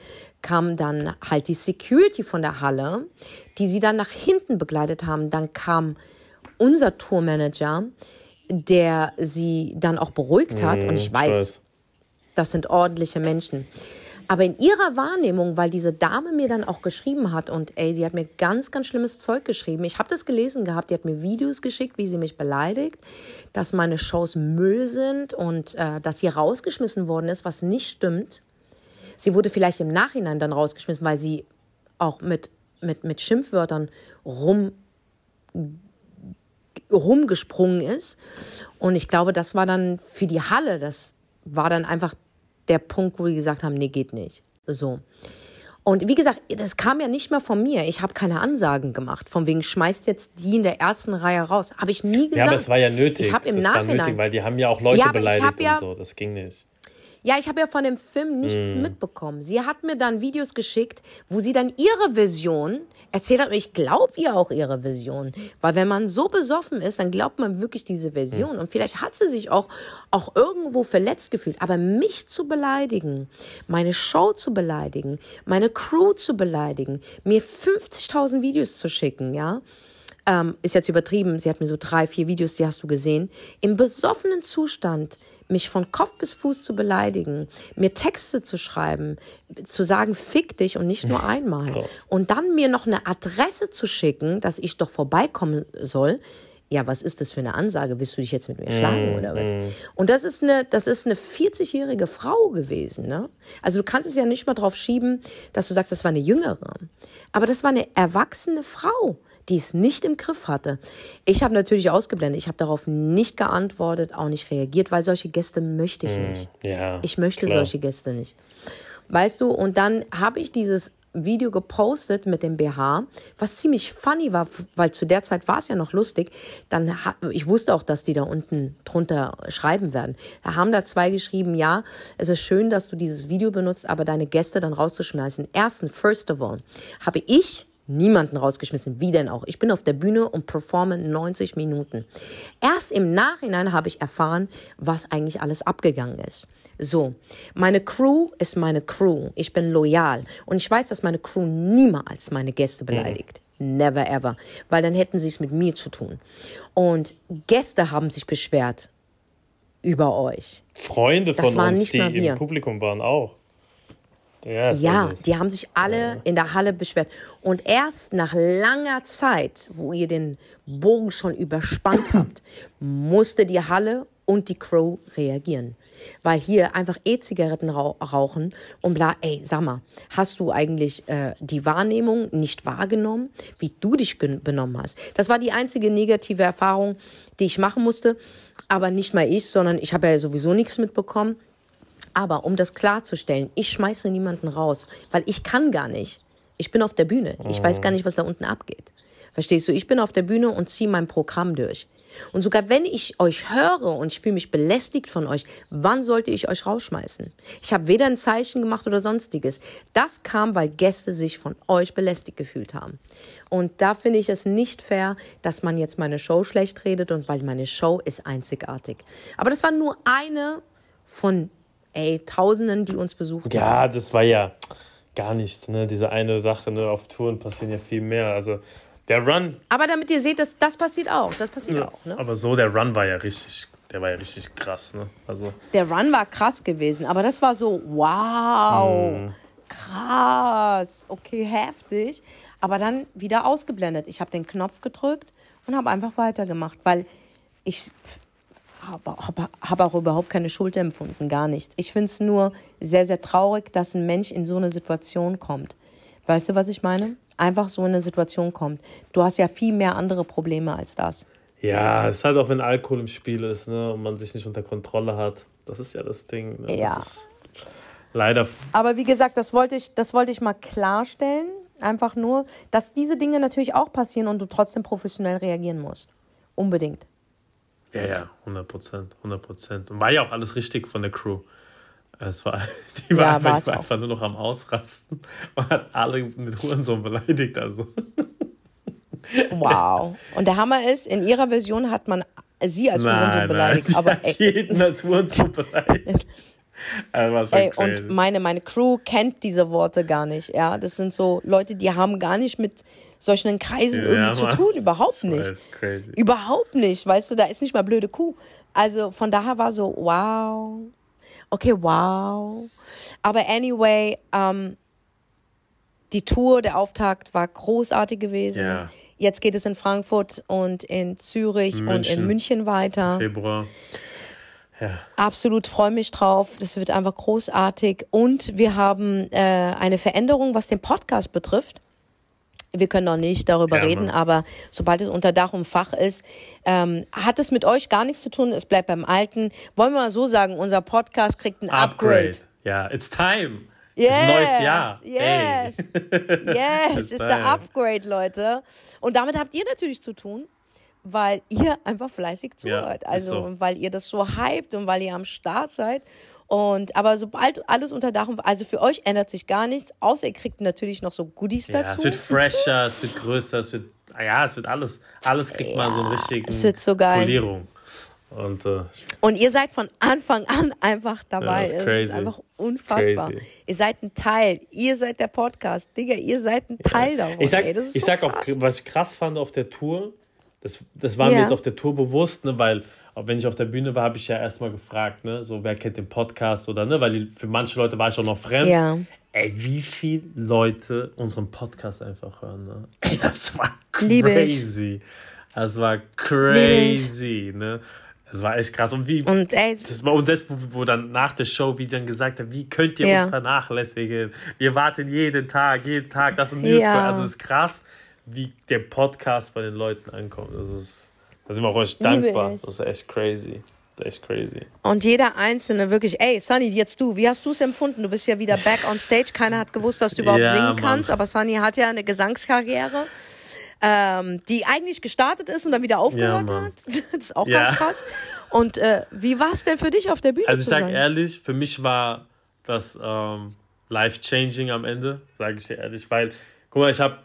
kam dann halt die Security von der Halle, die sie dann nach hinten begleitet haben. Dann kam unser Tourmanager, der sie dann auch beruhigt hat. Mm, und ich weiß, weiß, das sind ordentliche Menschen. Aber in ihrer Wahrnehmung, weil diese Dame mir dann auch geschrieben hat und ey, die hat mir ganz, ganz schlimmes Zeug geschrieben. Ich habe das gelesen gehabt, die hat mir Videos geschickt, wie sie mich beleidigt, dass meine Shows Müll sind und äh, dass hier rausgeschmissen worden ist, was nicht stimmt. Sie wurde vielleicht im Nachhinein dann rausgeschmissen, weil sie auch mit, mit, mit Schimpfwörtern rum, rumgesprungen ist. Und ich glaube, das war dann für die Halle, das war dann einfach der Punkt, wo die gesagt haben, nee, geht nicht. So. Und wie gesagt, das kam ja nicht mal von mir. Ich habe keine Ansagen gemacht. Von wegen schmeißt jetzt die in der ersten Reihe raus. Habe ich nie gesagt. Ja, aber es war ja nötig. Ich habe im das Nachhinein. War nötig, weil die haben ja auch Leute ja, beleidigt und ja, so. Das ging nicht. Ja, ich habe ja von dem Film nichts mm. mitbekommen. Sie hat mir dann Videos geschickt, wo sie dann ihre Vision erzählt hat. Und ich glaube ihr auch ihre Vision. Weil wenn man so besoffen ist, dann glaubt man wirklich diese Vision. Mm. Und vielleicht hat sie sich auch, auch irgendwo verletzt gefühlt. Aber mich zu beleidigen, meine Show zu beleidigen, meine Crew zu beleidigen, mir 50.000 Videos zu schicken, ja, ähm, ist jetzt übertrieben, sie hat mir so drei, vier Videos, die hast du gesehen, im besoffenen Zustand mich von Kopf bis Fuß zu beleidigen, mir Texte zu schreiben, zu sagen, fick dich und nicht nur einmal. Krass. Und dann mir noch eine Adresse zu schicken, dass ich doch vorbeikommen soll. Ja, was ist das für eine Ansage? Willst du dich jetzt mit mir schlagen mm, oder was? Mm. Und das ist eine, das ist eine 40-jährige Frau gewesen, ne? Also du kannst es ja nicht mal drauf schieben, dass du sagst, das war eine jüngere. Aber das war eine erwachsene Frau die es nicht im Griff hatte. Ich habe natürlich ausgeblendet. Ich habe darauf nicht geantwortet, auch nicht reagiert, weil solche Gäste möchte ich hm, nicht. Ja, ich möchte klar. solche Gäste nicht. Weißt du, und dann habe ich dieses Video gepostet mit dem BH, was ziemlich funny war, weil zu der Zeit war es ja noch lustig. Dann ich wusste auch, dass die da unten drunter schreiben werden. Da haben da zwei geschrieben, ja, es ist schön, dass du dieses Video benutzt, aber deine Gäste dann rauszuschmeißen. Erstens, first of all, habe ich niemanden rausgeschmissen. Wie denn auch? Ich bin auf der Bühne und performe 90 Minuten. Erst im Nachhinein habe ich erfahren, was eigentlich alles abgegangen ist. So, meine Crew ist meine Crew. Ich bin loyal. Und ich weiß, dass meine Crew niemals meine Gäste mhm. beleidigt. Never ever. Weil dann hätten sie es mit mir zu tun. Und Gäste haben sich beschwert über euch. Freunde von uns, die im Publikum waren auch. Ja, ja die haben sich alle ja. in der Halle beschwert. Und erst nach langer Zeit, wo ihr den Bogen schon überspannt habt, musste die Halle und die Crow reagieren. Weil hier einfach E-Zigaretten rauchen und bla, ey, sag mal, hast du eigentlich äh, die Wahrnehmung nicht wahrgenommen, wie du dich benommen hast? Das war die einzige negative Erfahrung, die ich machen musste. Aber nicht mal ich, sondern ich habe ja sowieso nichts mitbekommen. Aber um das klarzustellen, ich schmeiße niemanden raus, weil ich kann gar nicht. Ich bin auf der Bühne. Ich weiß gar nicht, was da unten abgeht. Verstehst du? Ich bin auf der Bühne und ziehe mein Programm durch. Und sogar wenn ich euch höre und ich fühle mich belästigt von euch, wann sollte ich euch rausschmeißen? Ich habe weder ein Zeichen gemacht oder sonstiges. Das kam, weil Gäste sich von euch belästigt gefühlt haben. Und da finde ich es nicht fair, dass man jetzt meine Show schlecht redet und weil meine Show ist einzigartig. Aber das war nur eine von ey, Tausenden, die uns besuchen. Ja, das war ja gar nichts, ne? Diese eine Sache, ne? Auf Touren passieren ja viel mehr. Also der Run. Aber damit ihr seht, das, das passiert auch. Das passiert ja, auch, ne? Aber so, der Run war ja richtig, der war ja richtig krass, ne? Also. Der Run war krass gewesen, aber das war so, wow, mm. krass, okay, heftig. Aber dann wieder ausgeblendet. Ich habe den Knopf gedrückt und habe einfach weitergemacht, weil ich habe hab auch überhaupt keine Schuld empfunden, gar nichts. Ich finde es nur sehr, sehr traurig, dass ein Mensch in so eine Situation kommt. Weißt du, was ich meine? Einfach so in eine Situation kommt. Du hast ja viel mehr andere Probleme als das. Ja, es ist halt auch, wenn Alkohol im Spiel ist ne, und man sich nicht unter Kontrolle hat. Das ist ja das Ding. Ne? Ja. leider. Aber wie gesagt, das wollte ich, das wollte ich mal klarstellen. Einfach nur, dass diese Dinge natürlich auch passieren und du trotzdem professionell reagieren musst. Unbedingt. Ja, ja, 100 Prozent, 100 Prozent. Und war ja auch alles richtig von der Crew. Es war, die war, ja, war einfach nur noch am Ausrasten und hat alle mit Hurensohn beleidigt. Also. Wow. Und der Hammer ist, in ihrer Version hat man sie als Hurensohn beleidigt. Nein, aber hat ey, jeden als Hurensohn beleidigt. Ey, und meine, meine Crew kennt diese Worte gar nicht. Ja, das sind so Leute, die haben gar nicht mit solchen Kreisen ja, irgendwie Mann. zu tun. Überhaupt nicht. Überhaupt nicht. Weißt du, da ist nicht mal blöde Kuh. Also von daher war so, wow. Okay, wow. Aber anyway, ähm, die Tour, der Auftakt war großartig gewesen. Ja. Jetzt geht es in Frankfurt und in Zürich München. und in München weiter. Februar. Ja. Absolut freue mich drauf. Das wird einfach großartig. Und wir haben äh, eine Veränderung, was den Podcast betrifft. Wir können noch nicht darüber ja, reden, aber sobald es unter Dach und Fach ist, ähm, hat es mit euch gar nichts zu tun. Es bleibt beim Alten. Wollen wir mal so sagen, unser Podcast kriegt ein Upgrade. Upgrade. Ja, it's time. Yes, ist neues Jahr. Yes, yes, it's, it's a upgrade, Leute. Und damit habt ihr natürlich zu tun weil ihr einfach fleißig zuhört. Ja, also, so. weil ihr das so hypt und weil ihr am Start seid. Und aber sobald alles unter Dach und also für euch ändert sich gar nichts, außer ihr kriegt natürlich noch so Goodies dazu. Ja, es wird fresher, es wird größer, es wird ja, es wird alles, alles kriegt ja, mal so einen richtigen es wird so geil. Polierung. Und, äh, und ihr seid von Anfang an einfach dabei. Ja, das ist es ist einfach unfassbar. Ihr seid ein Teil. Ihr seid der Podcast. Digga, ihr seid ein Teil davon. Ich sag, ey, ich so sag auch, was ich krass fand auf der Tour, das, das war ja. mir jetzt auf der Tour bewusst, ne, weil wenn ich auf der Bühne war, habe ich ja erstmal gefragt, ne, so wer kennt den Podcast oder ne, weil für manche Leute war ich auch noch fremd. Ja. Ey, wie viele Leute unseren Podcast einfach hören, ne? Ey, das war crazy. Das war crazy, ne? Das war echt krass. Und wie. Und, ey, das war, und das, wo, wo dann nach der Show, wie dann gesagt hat, wie könnt ihr ja. uns vernachlässigen? Wir warten jeden Tag, jeden Tag, das ist ein News. Ja. Also es ist krass, wie der Podcast bei den Leuten ankommt. Das ist, da sind wir auch euch dankbar. Das ist echt crazy. Das ist echt crazy. Und jeder Einzelne wirklich, ey, Sunny, jetzt du, wie hast du es empfunden? Du bist ja wieder back on stage. Keiner hat gewusst, dass du überhaupt ja, singen kannst, aber Sunny hat ja eine Gesangskarriere ähm, die eigentlich gestartet ist und dann wieder aufgehört ja, hat. Das ist auch ja. ganz krass. Und äh, wie war es denn für dich auf der Bühne? Also ich sage ehrlich, für mich war das ähm, life-changing am Ende, sage ich dir ehrlich, weil, guck mal, ich habe,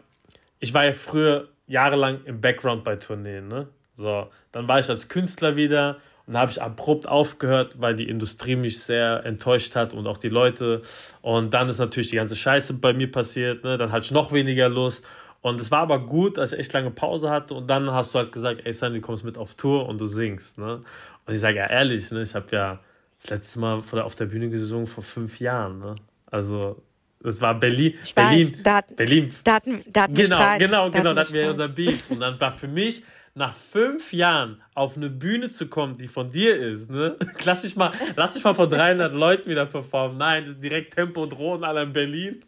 ich war ja früher jahrelang im Background bei Tourneen, ne? So, dann war ich als Künstler wieder und habe ich abrupt aufgehört, weil die Industrie mich sehr enttäuscht hat und auch die Leute. Und dann ist natürlich die ganze Scheiße bei mir passiert, ne? Dann hatte ich noch weniger Lust und es war aber gut, dass ich echt lange Pause hatte und dann hast du halt gesagt, ey Sandy, du kommst mit auf Tour und du singst. Ne? Und ich sage ja ehrlich, ne, ich habe ja das letzte Mal auf der Bühne gesungen vor fünf Jahren. Ne? Also das war Berlin. Ich Berlin. Weiß, da hat, Berlin. Da hatten, da hatten genau, genau, genau, genau, da hatten wir unser Beat. Und dann war für mich nach fünf Jahren auf eine Bühne zu kommen, die von dir ist, ne? Lass mich mal, lass mich mal vor 300 Leuten wieder performen. Nein, das ist direkt Tempo und Drohnen alle in Berlin.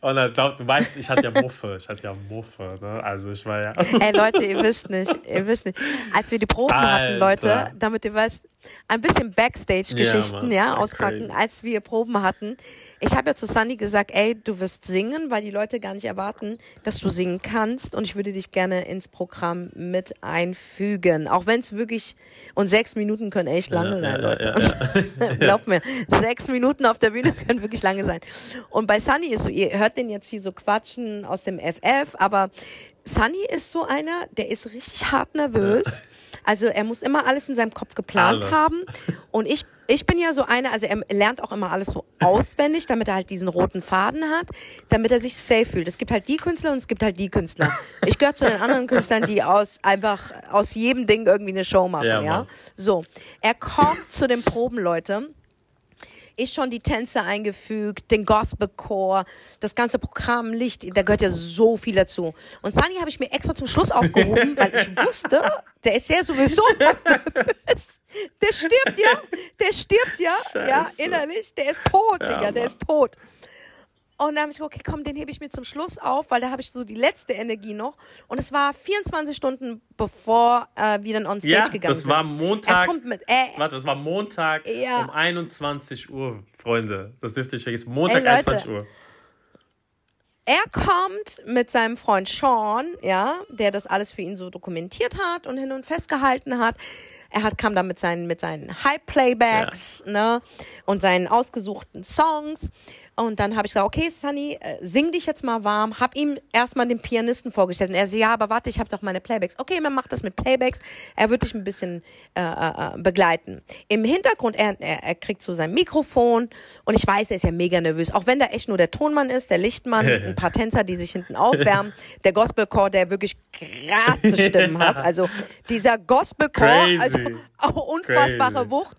Und dann glaub, du weißt, ich hatte ja Muffe, ich hatte ja Muffe, ne? Also ich war ja. Ey Leute, ihr wisst nicht, ihr wisst nicht, als wir die Proben Alter. hatten, Leute, damit ihr weißt, ein bisschen Backstage-Geschichten, ja, ja, auspacken, crazy. als wir Proben hatten. Ich habe ja zu Sunny gesagt, ey, du wirst singen, weil die Leute gar nicht erwarten, dass du singen kannst und ich würde dich gerne ins Programm mit einfügen. Auch wenn es wirklich, und sechs Minuten können echt lange ja, sein, ja, Leute. Ja, Glaubt mir, sechs Minuten auf der Bühne können wirklich lange sein. Und bei Sunny ist so, ihr hört den jetzt hier so quatschen aus dem FF, aber Sunny ist so einer, der ist richtig hart nervös. Also er muss immer alles in seinem Kopf geplant alles. haben. Und ich, ich bin ja so eine, also er lernt auch immer alles so auswendig, damit er halt diesen roten Faden hat, damit er sich safe fühlt. Es gibt halt die Künstler und es gibt halt die Künstler. Ich gehöre zu den anderen Künstlern, die aus einfach aus jedem Ding irgendwie eine Show machen, ja. ja? So, er kommt zu den Proben, Leute ist schon die Tänze eingefügt, den Gospelchor, das ganze Programm, Licht, da gehört ja so viel dazu. Und Sunny habe ich mir extra zum Schluss aufgehoben, weil ich wusste, der ist ja sowieso Der stirbt ja, der stirbt ja, Scheiße. ja, innerlich, der ist tot, ja, Digga, der ist tot. Und dann habe ich gesagt, okay, komm, den hebe ich mir zum Schluss auf, weil da habe ich so die letzte Energie noch. Und es war 24 Stunden, bevor äh, wir dann on stage ja, gegangen sind. das war Montag. Er mit, äh, warte, das war Montag ja. um 21 Uhr, Freunde. Das dürft ihr nicht vergessen. Montag Ey, 21 Uhr. Er kommt mit seinem Freund Sean, ja, der das alles für ihn so dokumentiert hat und hin und festgehalten hat. Er hat, kam da mit seinen, mit seinen High-Playbacks, ja. ne, und seinen ausgesuchten Songs. Und dann habe ich gesagt, okay, Sunny, äh, sing dich jetzt mal warm. Hab ihm erstmal den Pianisten vorgestellt. Und er so, ja, aber warte, ich habe doch meine Playbacks. Okay, man macht das mit Playbacks. Er wird dich ein bisschen äh, äh, äh, begleiten. Im Hintergrund, er, er, er kriegt so sein Mikrofon. Und ich weiß, er ist ja mega nervös. Auch wenn da echt nur der Tonmann ist, der Lichtmann, ein paar Tänzer, die sich hinten aufwärmen. Der Gospelchor, der wirklich krasse Stimmen hat. Also dieser Gospelchor, also unfassbare Crazy. Wucht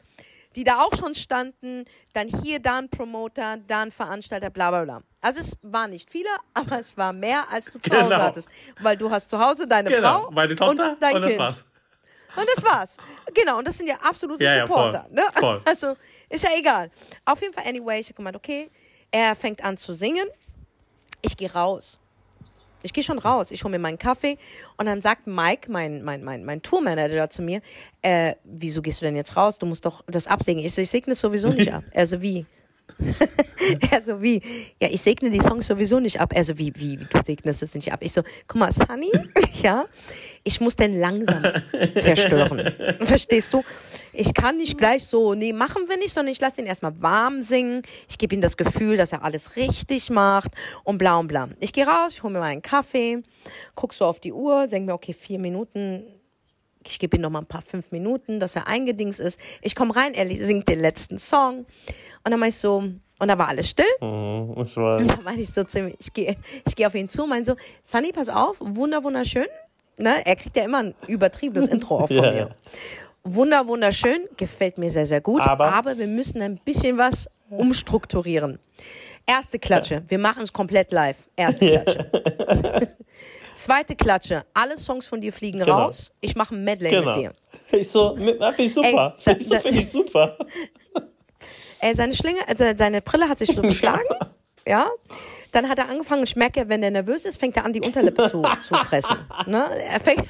die da auch schon standen. Dann hier, da ein Promoter, da ein Veranstalter, bla bla bla. Also es waren nicht viele, aber es war mehr, als du zu Hause genau. hattest. Weil du hast zu Hause deine genau, Frau meine Tochter und dein und Kind. Das war's. Und das war's. Genau, und das sind ja absolute ja, Supporter. Ja, voll, ne? voll. Also ist ja egal. Auf jeden Fall, anyway, ich habe gemeint, okay, er fängt an zu singen. Ich gehe raus. Ich gehe schon raus, ich hole mir meinen Kaffee und dann sagt Mike, mein, mein, mein, mein Tourmanager zu mir, äh, wieso gehst du denn jetzt raus? Du musst doch das absegnen. Ich so, ich segne es sowieso nicht ab. Er so, wie? er so, wie? Ja, ich segne die Songs sowieso nicht ab. Er so, wie, wie, du segnest es nicht ab? Ich so, guck mal, Sunny, ja, ich muss den langsam zerstören. Verstehst du? Ich kann nicht gleich so, nee, machen wir nicht, sondern ich lasse ihn erstmal warm singen. Ich gebe ihm das Gefühl, dass er alles richtig macht und bla und bla. Ich gehe raus, ich hole mir mal einen Kaffee, guck so auf die Uhr, denke mir, okay, vier Minuten, ich gebe ihm noch mal ein paar fünf Minuten, dass er eingedings ist. Ich komme rein, er singt den letzten Song. Und dann mache ich so, und da war alles still. Ich weiß. Und dann meine ich so ihm, ich gehe ich geh auf ihn zu, meine so, Sunny, pass auf, wunder, wunderschön. Ne? Er kriegt ja immer ein übertriebenes Intro auf von yeah. mir. Wunder, wunderschön, gefällt mir sehr, sehr gut. Aber, aber wir müssen ein bisschen was umstrukturieren. Erste Klatsche, wir machen es komplett live. Erste Klatsche. Zweite Klatsche, alle Songs von dir fliegen genau. raus. Ich mache ein Medley genau. mit dir. Ich so, finde ich super. Ey, da, finde ich super. Ey, seine Schlinge, also seine Brille hat sich so beschlagen. ja. Dann hat er angefangen, ich merke, wenn er nervös ist, fängt er an, die Unterlippe zu, zu fressen. Ne? Er, fängt,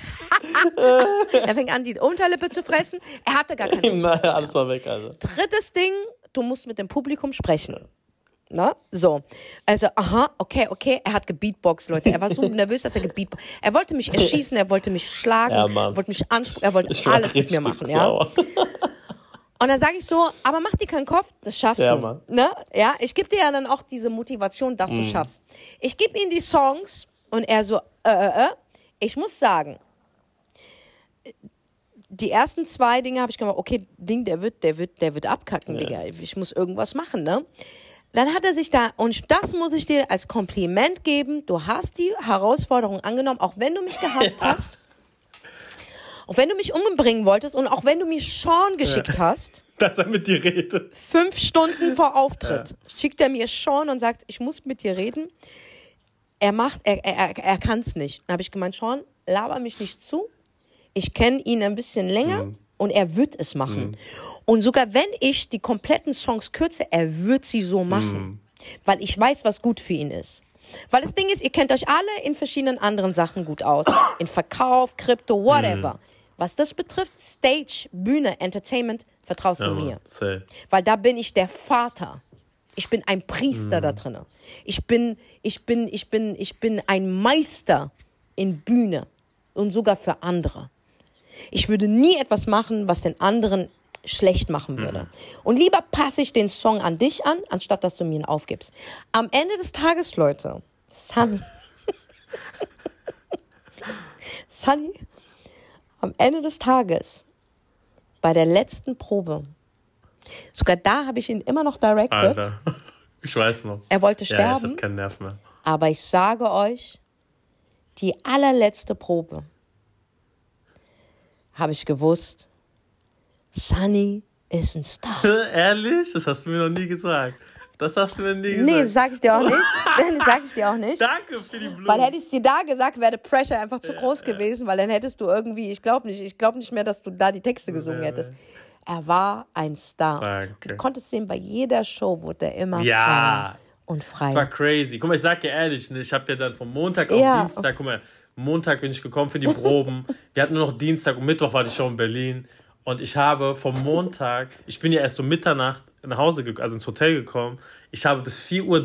er fängt an, die Unterlippe zu fressen. Er hatte gar keine Nein, alles war weg, also. Drittes Ding, du musst mit dem Publikum sprechen. Ne? So. Also, aha, okay, okay. Er hat gebeatboxt, Leute. Er war so nervös, dass er gebeatboxt. Er wollte mich erschießen, er wollte mich schlagen, ja, er wollte mich ansprechen, er wollte ich alles mit mir machen, sauer. ja. Und dann sage ich so, aber mach dir keinen Kopf, das schaffst ja, du. Mann. Ne? Ja, ich gebe dir ja dann auch diese Motivation, dass mm. du schaffst. Ich gebe ihm die Songs und er so, äh, äh, äh. Ich muss sagen, die ersten zwei Dinge habe ich gemacht, okay, Ding, der wird, der wird, der wird abkacken, ja. Digga. Ich muss irgendwas machen, ne? Dann hat er sich da, und das muss ich dir als Kompliment geben, du hast die Herausforderung angenommen, auch wenn du mich gehasst ja. hast. Auch wenn du mich umbringen wolltest und auch wenn du mir Sean geschickt ja. hast. Dass er mit dir redet. Fünf Stunden vor Auftritt ja. schickt er mir Sean und sagt, ich muss mit dir reden. Er macht, er, er, er kann es nicht. Dann habe ich gemeint, Sean, laber mich nicht zu. Ich kenne ihn ein bisschen länger mhm. und er wird es machen. Mhm. Und sogar wenn ich die kompletten Songs kürze, er wird sie so machen. Mhm. Weil ich weiß, was gut für ihn ist. Weil das Ding ist, ihr kennt euch alle in verschiedenen anderen Sachen gut aus. In Verkauf, Krypto, whatever. Mhm. Was das betrifft, Stage, Bühne, Entertainment, vertraust ja, du mir. Safe. Weil da bin ich der Vater. Ich bin ein Priester mhm. da drin. Ich bin, ich bin, ich bin, ich bin ein Meister in Bühne und sogar für andere. Ich würde nie etwas machen, was den anderen schlecht machen würde. Mhm. Und lieber passe ich den Song an dich an, anstatt dass du mir ihn aufgibst. Am Ende des Tages, Leute, Sunny. Sunny am Ende des Tages, bei der letzten Probe, sogar da habe ich ihn immer noch directed. Alter. Ich weiß noch. Er wollte sterben. Ja, ich hatte keinen Nerv mehr. Aber ich sage euch, die allerletzte Probe habe ich gewusst, Sunny ist ein Star. Ehrlich? Das hast du mir noch nie gesagt. Das hast du mir nie gesagt. Nee, das sag ich dir auch nicht. das sag ich dir auch nicht. Danke für die Blumen. Weil hätte ich es dir da gesagt, wäre der Pressure einfach zu ja, groß ja. gewesen, weil dann hättest du irgendwie, ich glaube nicht, ich glaube nicht mehr, dass du da die Texte gesungen ja, hättest. Er war ein Star. Danke. Du konntest sehen, bei jeder Show wurde er immer ja. frei und frei. Das war crazy. Guck mal, ich sag dir ehrlich, ne, ich habe ja dann von Montag auf Dienstag, guck mal, Montag bin ich gekommen für die Proben. Wir hatten nur noch Dienstag und Mittwoch war die Show in Berlin. Und ich habe vom Montag, ich bin ja erst um Mitternacht nach Hause, also ins Hotel gekommen. Ich habe bis 4.30 Uhr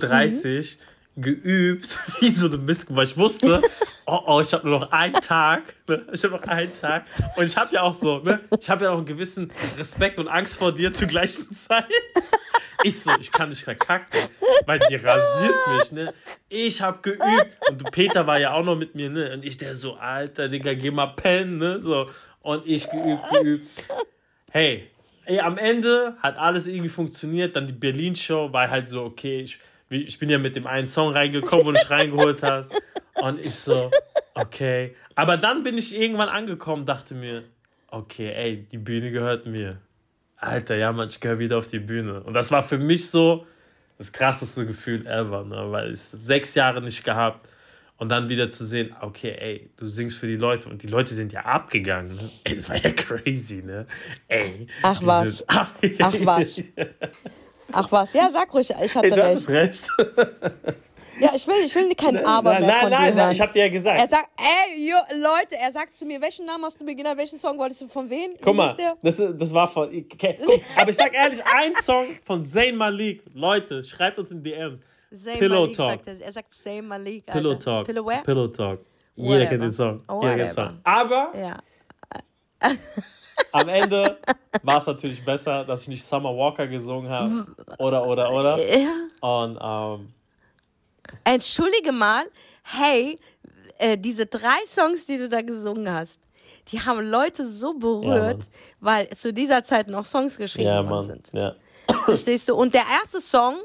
mhm. geübt, wie so eine Mist, weil ich wusste, oh, oh, ich habe nur noch einen Tag. Ne? Ich habe noch einen Tag. Und ich habe ja auch so, ne? ich habe ja auch einen gewissen Respekt und Angst vor dir zur gleichen Zeit. Ich so, ich kann nicht verkacken, weil die rasiert mich, ne? Ich habe geübt und Peter war ja auch noch mit mir, ne? Und ich der so, Alter, Digga, geh mal pennen, ne? So. Und ich geübt, geübt. Hey, ey, am Ende hat alles irgendwie funktioniert. Dann die Berlin-Show war halt so, okay, ich, ich bin ja mit dem einen Song reingekommen, wo du mich reingeholt hast. Und ich so, okay. Aber dann bin ich irgendwann angekommen, dachte mir, okay, ey, die Bühne gehört mir. Alter, ja, man, ich gehöre wieder auf die Bühne. Und das war für mich so das krasseste Gefühl ever, ne? weil ich sechs Jahre nicht gehabt und dann wieder zu sehen, okay, ey, du singst für die Leute und die Leute sind ja abgegangen. Ne? Ey, das war ja crazy, ne? Ey. Ach was. Ach, Ach was. Ach was. Ja, sag ruhig, ich hatte ey, du recht. recht. Ja, ich will, ich will kein Aber nein, mehr nein, von nein, nein, ich hab dir ja gesagt. Er sagt, ey, yo, Leute, er sagt zu mir, welchen Namen hast du beginnt, welchen Song wolltest du von wem? Guck mal, das, das war von, okay, guck, aber ich sag ehrlich, ein Song von Zayn Malik, Leute, schreibt uns in DM. Zayn Pillow Malik Talk. Sagt er, er sagt Zayn Malik. Alter. Pillow Talk. Pillow where? Pillow Talk. Jeder kennt den Song. Jeder kennt den Song. Aber ja. am Ende war es natürlich besser, dass ich nicht Summer Walker gesungen habe. Oder, oder, oder. Ja. Und, ähm, Entschuldige mal, hey, äh, diese drei Songs, die du da gesungen hast, die haben Leute so berührt, ja, weil zu dieser Zeit noch Songs geschrieben ja, worden sind. Ja. Verstehst du? Und der erste Song,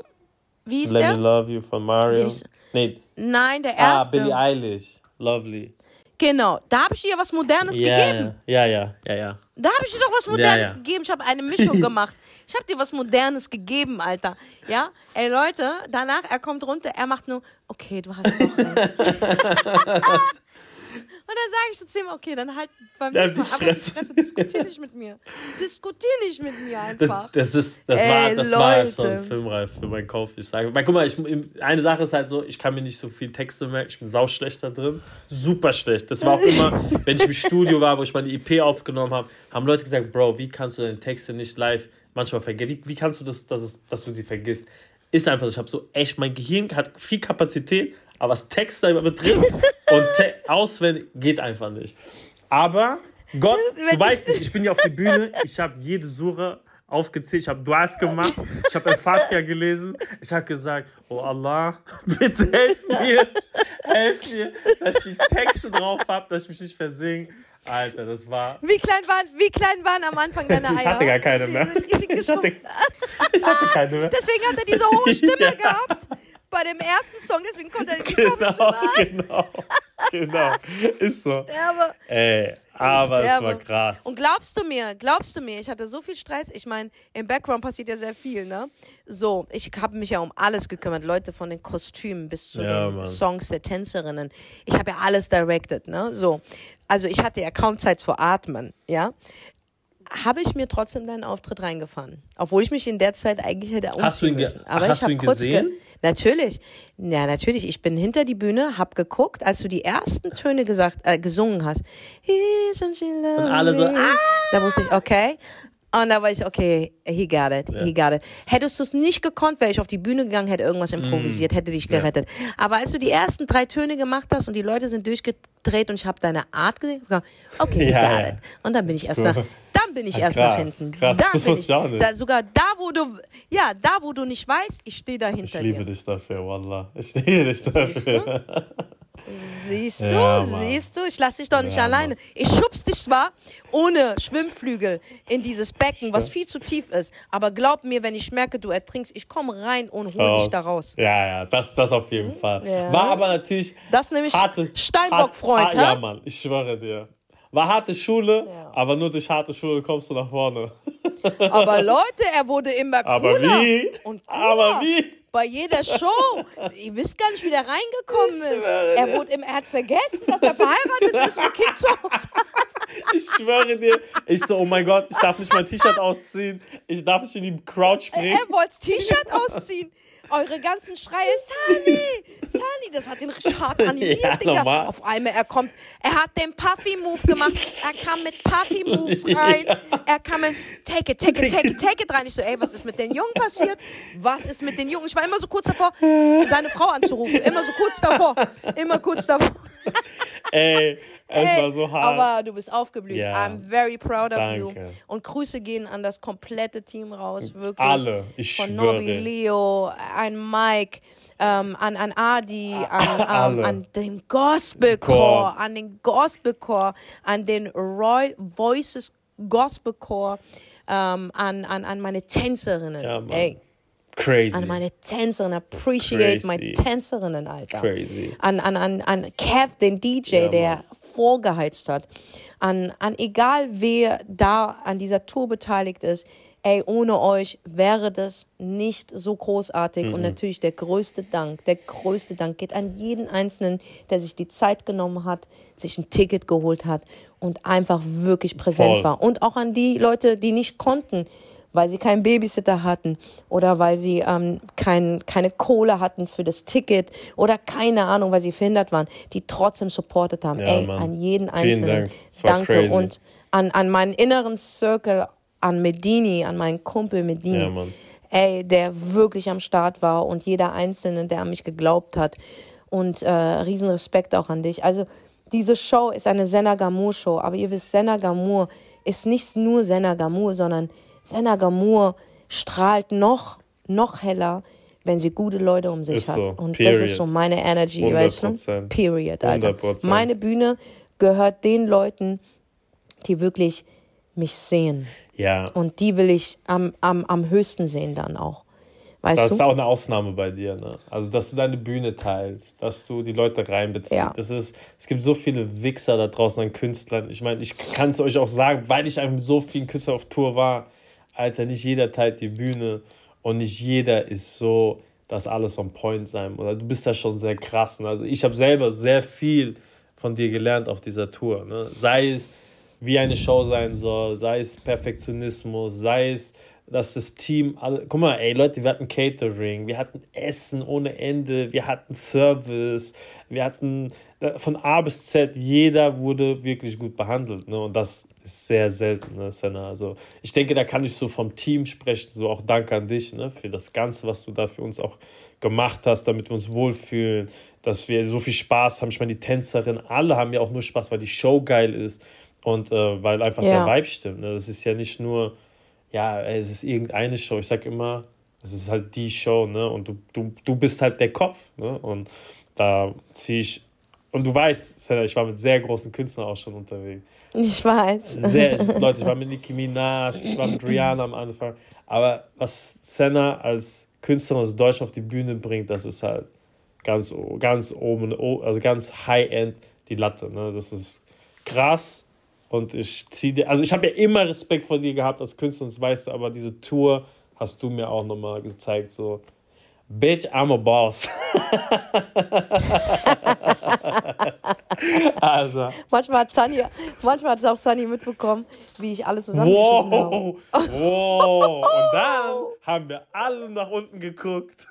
wie ist Let der? Let Me Love You von Mario. Ich, nee. Nein, der ah, erste. Ah, Billie Eilish. Lovely. Genau, da habe ich dir was Modernes ja, gegeben. Ja, ja, ja, ja. Da habe ich dir doch was Modernes ja. gegeben. Ich habe eine Mischung gemacht. Ich habe dir was Modernes gegeben, Alter. Ja? Ey, Leute, danach, er kommt runter, er macht nur, okay, du hast doch recht. Und dann sage ich so zu ihm, okay, dann halt beim nächsten Mal aber Fresse, diskutier nicht mit mir. Diskutier nicht mit mir einfach. Das, das, ist, das, Ey, war, das war schon filmreif für meinen Kauf, ich sage. Guck mal, ich, eine Sache ist halt so, ich kann mir nicht so viel Texte merken, ich bin sauschlecht da drin. Super schlecht. Das war auch immer, wenn ich im Studio war, wo ich meine EP aufgenommen habe, haben Leute gesagt, Bro, wie kannst du deine Texte nicht live manchmal vergessen? Wie, wie kannst du das, dass, es, dass du sie vergisst? Ist einfach so, ich habe so echt, mein Gehirn hat viel Kapazität, aber was Text da betrifft und auswendig geht einfach nicht. Aber Gott, du weißt nicht, ich bin ja auf der Bühne, ich habe jede Sura aufgezählt, ich habe Duas gemacht, ich habe Al-Fatiha gelesen, ich habe gesagt, oh Allah, bitte helf mir, helf mir, dass ich die Texte drauf habe, dass ich mich nicht versinge. Alter, das war. Wie klein waren, wie klein waren am Anfang deine Eier? Ich hatte gar keine mehr. Ich hatte, ich hatte keine mehr. Deswegen hat er diese hohe Stimme ja. gehabt bei dem ersten Song, deswegen konnte er die Genau, genau, genau. Ist so. Sterbe. Ey, aber es war krass. Und glaubst du mir, glaubst du mir, ich hatte so viel Stress. Ich meine, im Background passiert ja sehr viel, ne? So, ich habe mich ja um alles gekümmert. Leute von den Kostümen bis zu ja, den Mann. Songs der Tänzerinnen. Ich habe ja alles directed, ne? So. Also ich hatte ja kaum Zeit zu atmen, ja habe ich mir trotzdem deinen Auftritt reingefahren. Obwohl ich mich in der Zeit eigentlich hätte umziehen Hast du ihn, müssen. Aber hast ich du ihn gesehen? Ge Natürlich. Ja, natürlich. Ich bin hinter die Bühne, hab geguckt, als du die ersten Töne gesagt, äh, gesungen hast. Und alle so, ah! Da wusste ich, okay. Und da war ich, okay, he got it, ja. he got it. Hättest du es nicht gekonnt, wäre ich auf die Bühne gegangen, hätte irgendwas mm. improvisiert, hätte dich gerettet. Ja. Aber als du die ersten drei Töne gemacht hast und die Leute sind durchgedreht und ich habe deine Art gesehen, okay, he got ja. it. Und dann bin ich erst nach, dann bin ich erst krass, nach hinten. Krass, dann das wusste ich auch nicht. Da, sogar da, wo du, ja, da, wo du nicht weißt, ich stehe da hinter dir. Ich liebe dir. dich dafür, Wallah. Ich liebe dich dafür. Siehst du, ja, siehst du, ich lasse dich doch nicht ja, alleine. Mann. Ich schubs dich zwar ohne Schwimmflügel in dieses Becken, was viel zu tief ist, aber glaub mir, wenn ich merke, du ertrinkst, ich komme rein und hol dich da raus. Ja, ja, das, das auf jeden Fall. Ja. War aber natürlich das nämlich Steinbock-Freund, hart, Ja, Mann, ich schwöre dir. War harte Schule, aber nur durch harte Schule kommst du nach vorne. Aber Leute, er wurde immer cooler. Aber wie? Und cooler. Aber wie? Bei jeder Show. Ihr wisst gar nicht, wie der reingekommen ist. Er, wurde im, er hat vergessen, dass er verheiratet ist und Kind zu Hause Ich schwöre dir. Ich so, oh mein Gott, ich darf nicht mein T-Shirt ausziehen. Ich darf nicht in die Crowd springen. Er, er wollte das T-Shirt ausziehen eure ganzen Schreie, Sunny, Sunny, das hat ihn richtig hart animiert, ja, Digga. Normal. Auf einmal, er kommt, er hat den Puffy-Move gemacht, er kam mit Puffy-Moves rein, ja. er kam mit, take it, take it, take it, take it rein. Ich so, ey, was ist mit den Jungen passiert? Was ist mit den Jungen? Ich war immer so kurz davor, seine Frau anzurufen, immer so kurz davor, immer kurz davor. Ey, es Ey, war so hart. Aber du bist aufgeblüht. Ja. I'm very proud of Danke. you. Und Grüße gehen an das komplette Team raus. Wirklich. Alle. Ich Von schwöre. Nobby, Leo, an Mike. Ähm, an, an Adi, an, ähm, an den Gospelchor, an den Gospelchor, an den Roy Voices Gospelchor, ähm, an, an, an meine Tänzerinnen. Ja, Ey. Crazy. An meine Tänzerinnen. Appreciate Crazy. meine Tänzerinnen, Alter. Crazy. An, an, an, an Kev, den DJ, ja, der vorgeheizt hat, an, an egal wer da an dieser Tour beteiligt ist, ey, ohne euch wäre das nicht so großartig. Mhm. Und natürlich der größte Dank, der größte Dank geht an jeden Einzelnen, der sich die Zeit genommen hat, sich ein Ticket geholt hat und einfach wirklich präsent Voll. war. Und auch an die Leute, die nicht konnten, weil sie keinen Babysitter hatten oder weil sie ähm, kein, keine Kohle hatten für das Ticket oder keine Ahnung, weil sie verhindert waren, die trotzdem supportet haben. Ja, Ey, Mann. an jeden Einzelnen. Dank. Danke crazy. und an, an meinen inneren Circle, an Medini, an meinen Kumpel Medini. Ja, Mann. Ey, der wirklich am Start war und jeder Einzelne, der an mich geglaubt hat. Und äh, Riesenrespekt auch an dich. Also diese Show ist eine Senna Gamur Show, aber ihr wisst, Senna Gamur ist nicht nur Senna Gamur, sondern Senna Gamur strahlt noch, noch heller, wenn sie gute Leute um sich ist hat. So. Und Period. das ist so meine Energy, 100%. weißt du? Period, Alter. 100%. Meine Bühne gehört den Leuten, die wirklich mich sehen. Ja. Und die will ich am, am, am höchsten sehen dann auch. Weißt das du? ist auch eine Ausnahme bei dir, ne? Also, dass du deine Bühne teilst, dass du die Leute reinbeziehst. Ja. Das ist, es gibt so viele Wichser da draußen an Künstlern. Ich meine, ich kann es euch auch sagen, weil ich einfach mit so vielen Künstlern auf Tour war. Alter, nicht jeder teilt die Bühne und nicht jeder ist so, dass alles on point sein. Oder du bist da schon sehr krass. Ne? Also, ich habe selber sehr viel von dir gelernt auf dieser Tour. Ne? Sei es, wie eine Show sein soll, sei es Perfektionismus, sei es, dass das Team, alle, guck mal, ey Leute, wir hatten Catering, wir hatten Essen ohne Ende, wir hatten Service, wir hatten von A bis Z, jeder wurde wirklich gut behandelt. Ne? Und das ist sehr selten, ne, Senna. Also ich denke, da kann ich so vom Team sprechen, so auch Dank an dich ne, für das Ganze, was du da für uns auch gemacht hast, damit wir uns wohlfühlen, dass wir so viel Spaß haben. Ich meine, die Tänzerin, alle haben ja auch nur Spaß, weil die Show geil ist und äh, weil einfach ja. der Vibe stimmt. Ne? Das ist ja nicht nur, ja, es ist irgendeine Show. Ich sag immer, es ist halt die Show, ne? Und du, du, du bist halt der Kopf, ne? Und da ziehe ich. Und du weißt, ich war mit sehr großen Künstlern auch schon unterwegs. Ich weiß. Sehr, Leute, ich war mit Nicki Minaj, ich war mit Rihanna am Anfang. Aber was Senna als Künstler aus Deutschland auf die Bühne bringt, das ist halt ganz, ganz oben, also ganz high-end die Latte. Ne? Das ist krass und ich ziehe dir, also ich habe ja immer Respekt vor dir gehabt als Künstler, das weißt du, aber diese Tour hast du mir auch nochmal gezeigt, so, Bitch, I'm a boss. also. Manchmal hat Sunny, manchmal hat auch Sunny mitbekommen, wie ich alles zusammengeschissen wow. habe. Wow! Und dann haben wir alle nach unten geguckt.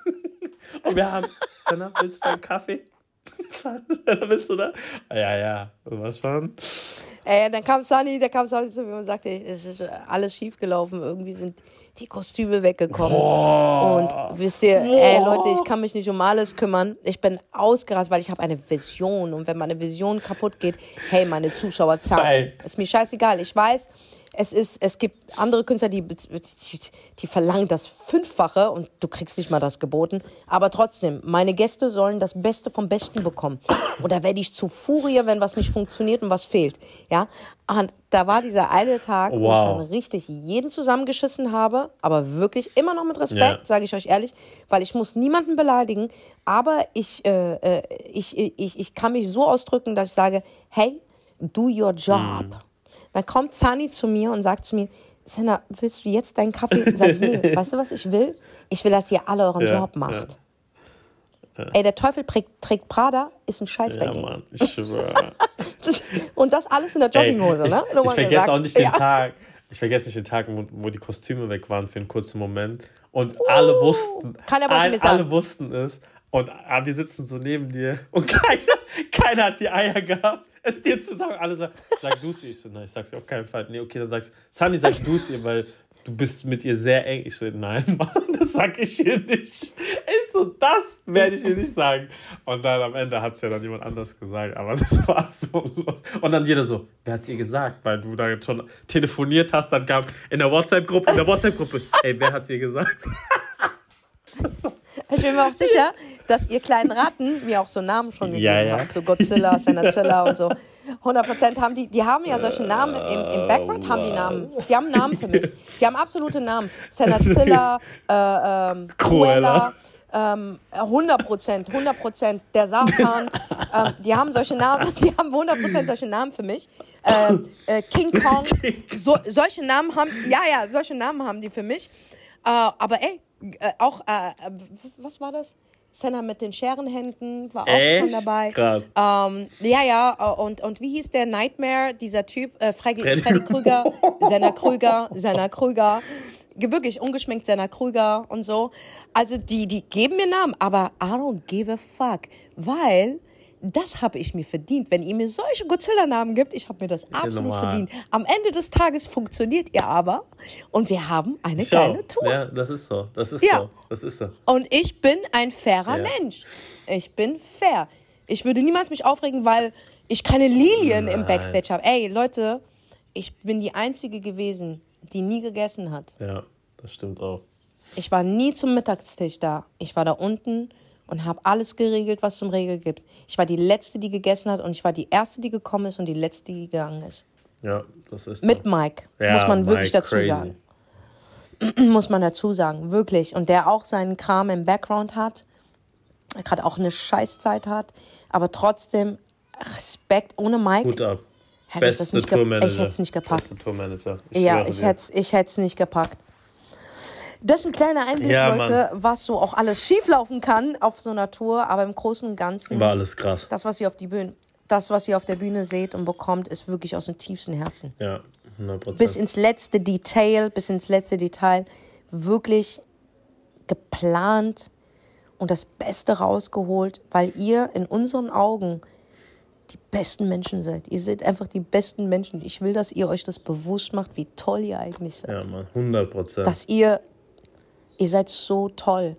Und wir haben, Senna, willst du einen Kaffee? Senna, willst du da? Ja, ja, was schon. Ey, dann kam Sunny, der kam Sunny zu mir und sagte, es ist alles schief gelaufen. Irgendwie sind die Kostüme weggekommen. Boah. Und wisst ihr, Boah. ey Leute, ich kann mich nicht um alles kümmern. Ich bin ausgerastet, weil ich habe eine Vision. Und wenn meine Vision kaputt geht, hey, meine Zuschauer zahlen. Ist mir scheißegal. Ich weiß, es, ist, es gibt andere Künstler, die, die, die verlangen das Fünffache und du kriegst nicht mal das geboten. Aber trotzdem, meine Gäste sollen das Beste vom Besten bekommen. Und da werde ich zu Furie, wenn was nicht funktioniert und was fehlt. Ja, und da war dieser eine Tag, wow. wo ich dann richtig jeden zusammengeschissen habe, aber wirklich immer noch mit Respekt, yeah. sage ich euch ehrlich, weil ich muss niemanden beleidigen, aber ich, äh, äh ich, ich, ich kann mich so ausdrücken, dass ich sage, hey, do your job. Mm. Dann kommt Sunny zu mir und sagt zu mir, Senna, willst du jetzt deinen Kaffee? Sag ich, nee, weißt du, was ich will? Ich will, dass ihr alle euren ja, Job macht. Ja. Ey, der Teufel trägt, trägt Prada, ist ein Scheiß ja, dagegen. Mann, ich schwöre. und das alles in der Jogginghose, Ey, ich, ne? ich vergesse gesagt. auch nicht den ja. Tag, ich vergesse nicht den Tag, wo, wo, die Kostüme weg waren für einen kurzen Moment. Und uh, alle wussten, all, alle wussten es. Und ah, wir sitzen so neben dir und keiner, keiner hat die Eier gehabt es dir zu sagen. Alle sagen, sag du ihr. Ich so, nein, ich sag's ihr auf keinen Fall. Nee, okay, dann sagst Sunny, sag du ihr, weil du bist mit ihr sehr eng. Ich so, nein, Mann, das sag ich ihr nicht. Ich so, das werde ich ihr nicht sagen. Und dann am Ende hat es ja dann jemand anders gesagt. Aber das war so los. Und dann jeder so, wer hat es ihr gesagt? Weil du da schon telefoniert hast, dann kam in der WhatsApp-Gruppe, in der WhatsApp-Gruppe, ey, wer hat es ihr gesagt? Ich bin mir auch sicher, dass ihr kleinen Ratten mir auch so Namen schon gegeben ja, ja. habt. So Godzilla, Senazilla und so. 100% haben die, die haben ja solche Namen im, im Background, haben die Namen. Die haben Namen für mich. Die haben absolute Namen. Senazilla, äh, ähm, Cruella. Ähm, 100 Prozent, 100 Prozent, der Satan, ähm, die haben solche Namen, die haben 100 Prozent solche Namen für mich. Ähm, äh, King Kong, so, solche Namen haben, ja, ja, solche Namen haben die für mich. Äh, aber ey, äh, auch, äh, äh, was war das? Senna mit den Scherenhänden war auch Echt? schon dabei. Krass. Ähm, ja, ja, äh, und, und wie hieß der Nightmare, dieser Typ? Äh, Freddy, Freddy. Freddy Krüger, Senna Krüger, Senna Krüger. Wirklich ungeschminkt Senna Krüger und so. Also die, die geben mir Namen, aber I don't give a fuck. Weil das habe ich mir verdient. Wenn ihr mir solche Godzilla-Namen gibt, ich habe mir das absolut verdient. Am Ende des Tages funktioniert ihr aber und wir haben eine Schau. geile Tour. Ja, das ist so. Das ist ja. so. Das ist so. Und ich bin ein fairer ja. Mensch. Ich bin fair. Ich würde niemals mich aufregen, weil ich keine Lilien Nein. im Backstage habe. Ey, Leute, ich bin die Einzige gewesen, die nie gegessen hat. Ja, das stimmt auch. Ich war nie zum Mittagstisch da. Ich war da unten und habe alles geregelt, was zum Regel gibt. Ich war die Letzte, die gegessen hat und ich war die Erste, die gekommen ist und die Letzte, die gegangen ist. Ja, das ist. Mit Mike, ja, muss man Mike wirklich dazu crazy. sagen. muss man dazu sagen, wirklich. Und der auch seinen Kram im Background hat, gerade auch eine Scheißzeit hat, aber trotzdem Respekt ohne Mike. Gut ab. Beste Tourmanager. Ich hätte es nicht gepackt. Beste Tourmanager. Ich ja, ich hätte es nicht gepackt. Das ist ein kleiner Einblick, ja, Leute, was so auch alles schieflaufen kann auf so einer Tour, aber im Großen und Ganzen. War alles krass. Das, was ihr auf die Bühne, das, was ihr auf der Bühne seht und bekommt, ist wirklich aus dem tiefsten Herzen. Ja, 100%. Bis ins letzte Detail, bis ins letzte Detail, wirklich geplant und das Beste rausgeholt, weil ihr in unseren Augen die besten Menschen seid. Ihr seid einfach die besten Menschen. Ich will, dass ihr euch das bewusst macht, wie toll ihr eigentlich seid. Ja, Mann, 100 Prozent. Dass ihr Ihr seid so toll.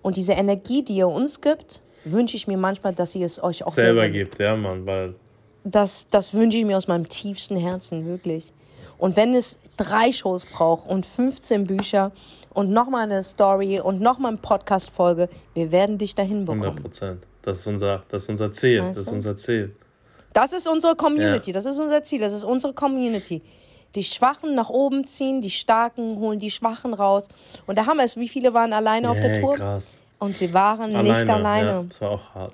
Und diese Energie, die ihr uns gibt, wünsche ich mir manchmal, dass ihr es euch auch selber, selber gibt. Ja, Mann, weil. Das, das wünsche ich mir aus meinem tiefsten Herzen, wirklich. Und wenn es drei Shows braucht und 15 Bücher und nochmal eine Story und nochmal eine Podcast-Folge, wir werden dich dahin bekommen. 100 Prozent. Das ist unser, das ist unser Ziel. Weißt das ist unser Ziel. Das ist unsere Community. Ja. Das ist unser Ziel. Das ist unsere Community die Schwachen nach oben ziehen, die Starken holen die Schwachen raus. Und da haben wir es, wie viele waren alleine auf der Tour? Krass. Und sie waren alleine, nicht alleine. Ja, das war auch hart.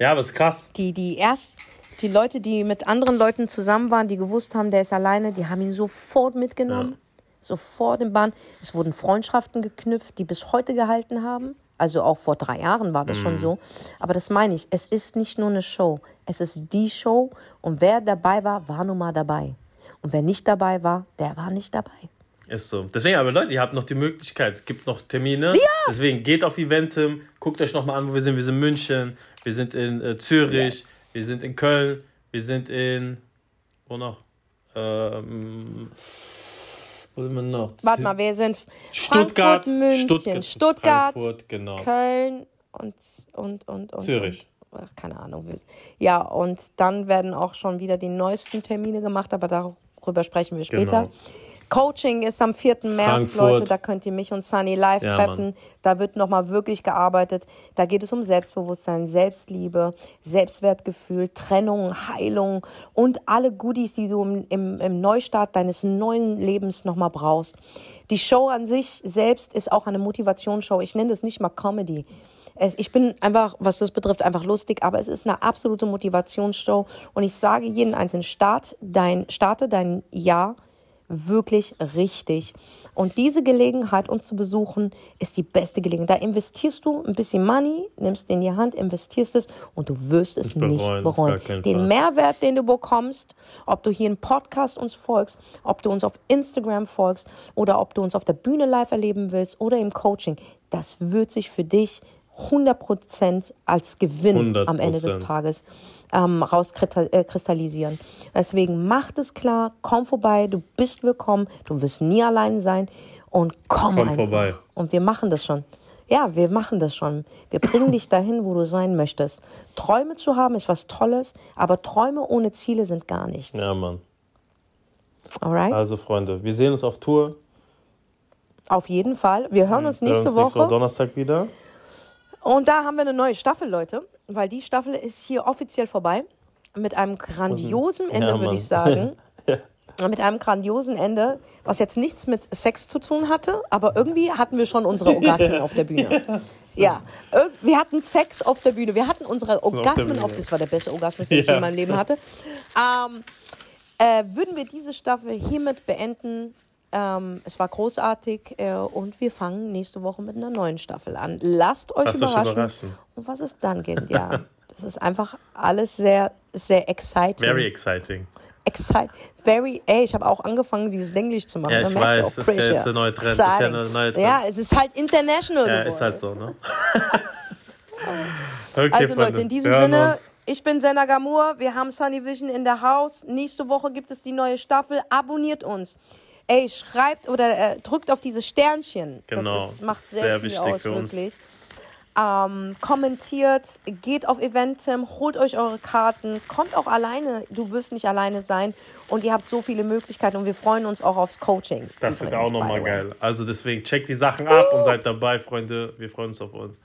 Ja, aber es ist krass. Die, die erst, die Leute, die mit anderen Leuten zusammen waren, die gewusst haben, der ist alleine, die haben ihn sofort mitgenommen. Ja. Sofort im Bahn. Es wurden Freundschaften geknüpft, die bis heute gehalten haben. Also auch vor drei Jahren war das mm. schon mhm. so. Aber das meine ich. Es ist nicht nur eine Show. Es ist die Show. Und wer dabei war, war nun mal dabei. Und wer nicht dabei war, der war nicht dabei. Ist so. Deswegen, aber Leute, ihr habt noch die Möglichkeit. Es gibt noch Termine. Ja! Deswegen geht auf Eventim, guckt euch nochmal an, wo wir sind. Wir sind in München, wir sind in äh, Zürich, yes. wir sind in Köln, wir sind in. Wo noch? Ähm, wo sind wir noch? Warte mal, wir sind Stuttgart, Frankfurt, München, Stuttgart, Stuttgart Frankfurt, genau. Köln und, und, und, und. Zürich. Und keine Ahnung. Ja, und dann werden auch schon wieder die neuesten Termine gemacht, aber darüber sprechen wir später. Genau. Coaching ist am 4. März, Leute. Da könnt ihr mich und Sunny live ja, treffen. Mann. Da wird nochmal wirklich gearbeitet. Da geht es um Selbstbewusstsein, Selbstliebe, Selbstwertgefühl, Trennung, Heilung und alle Goodies, die du im, im, im Neustart deines neuen Lebens nochmal brauchst. Die Show an sich selbst ist auch eine Motivationsshow. Ich nenne das nicht mal Comedy. Es, ich bin einfach, was das betrifft, einfach lustig, aber es ist eine absolute Motivationsshow. Und ich sage jeden einzelnen, start dein, starte dein Jahr wirklich richtig. Und diese Gelegenheit, uns zu besuchen, ist die beste Gelegenheit. Da investierst du ein bisschen Money, nimmst in die Hand, investierst es und du wirst es bereuen, nicht bereuen. Den Mehrwert, den du bekommst, ob du hier im Podcast uns folgst, ob du uns auf Instagram folgst oder ob du uns auf der Bühne live erleben willst oder im Coaching, das wird sich für dich 100% als Gewinn 100%. am Ende des Tages ähm, rauskristallisieren. Deswegen macht es klar, komm vorbei, du bist willkommen, du wirst nie allein sein und komm, komm einfach. vorbei. Und wir machen das schon. Ja, wir machen das schon. Wir bringen dich dahin, wo du sein möchtest. Träume zu haben ist was Tolles, aber Träume ohne Ziele sind gar nichts. Ja, Mann. Alright? Also, Freunde, wir sehen uns auf Tour. Auf jeden Fall. Wir hören uns nächste wir hören uns nächste Woche. Donnerstag wieder. Und da haben wir eine neue Staffel, Leute, weil die Staffel ist hier offiziell vorbei. Mit einem grandiosen Ende, ja, würde ich sagen. ja. Mit einem grandiosen Ende, was jetzt nichts mit Sex zu tun hatte, aber irgendwie hatten wir schon unsere Orgasmen auf der Bühne. Ja, wir hatten Sex auf der Bühne. Wir hatten unsere Orgasmen auf, das war der beste Orgasmus, den ich in meinem Leben hatte. Ähm, äh, würden wir diese Staffel hiermit beenden, ähm, es war großartig äh, und wir fangen nächste Woche mit einer neuen Staffel an. Lasst euch überraschen, überraschen. Und was es dann geht, ja. das ist einfach alles sehr, sehr exciting. Very exciting. Excite, very, ey, ich habe auch angefangen, dieses Englisch zu machen. Ja, ich weiß, das ist ja jetzt der neue Trend. Ist ja, eine neue Trend. ja, es ist halt international. Ja, geworden. ist halt so, ne? okay, also Freunde, Leute, in diesem Sinne, uns. ich bin Senna Gamur, wir haben Sunny Vision in der Haus. Nächste Woche gibt es die neue Staffel. Abonniert uns ey, schreibt oder äh, drückt auf dieses Sternchen. Genau. Das ist, macht sehr, sehr viel aus, wirklich. Ähm, kommentiert, geht auf Eventim, holt euch eure Karten, kommt auch alleine. Du wirst nicht alleine sein und ihr habt so viele Möglichkeiten und wir freuen uns auch aufs Coaching. Das wird auch nochmal geil. Also deswegen checkt die Sachen ab und seid dabei, Freunde. Wir freuen uns auf uns.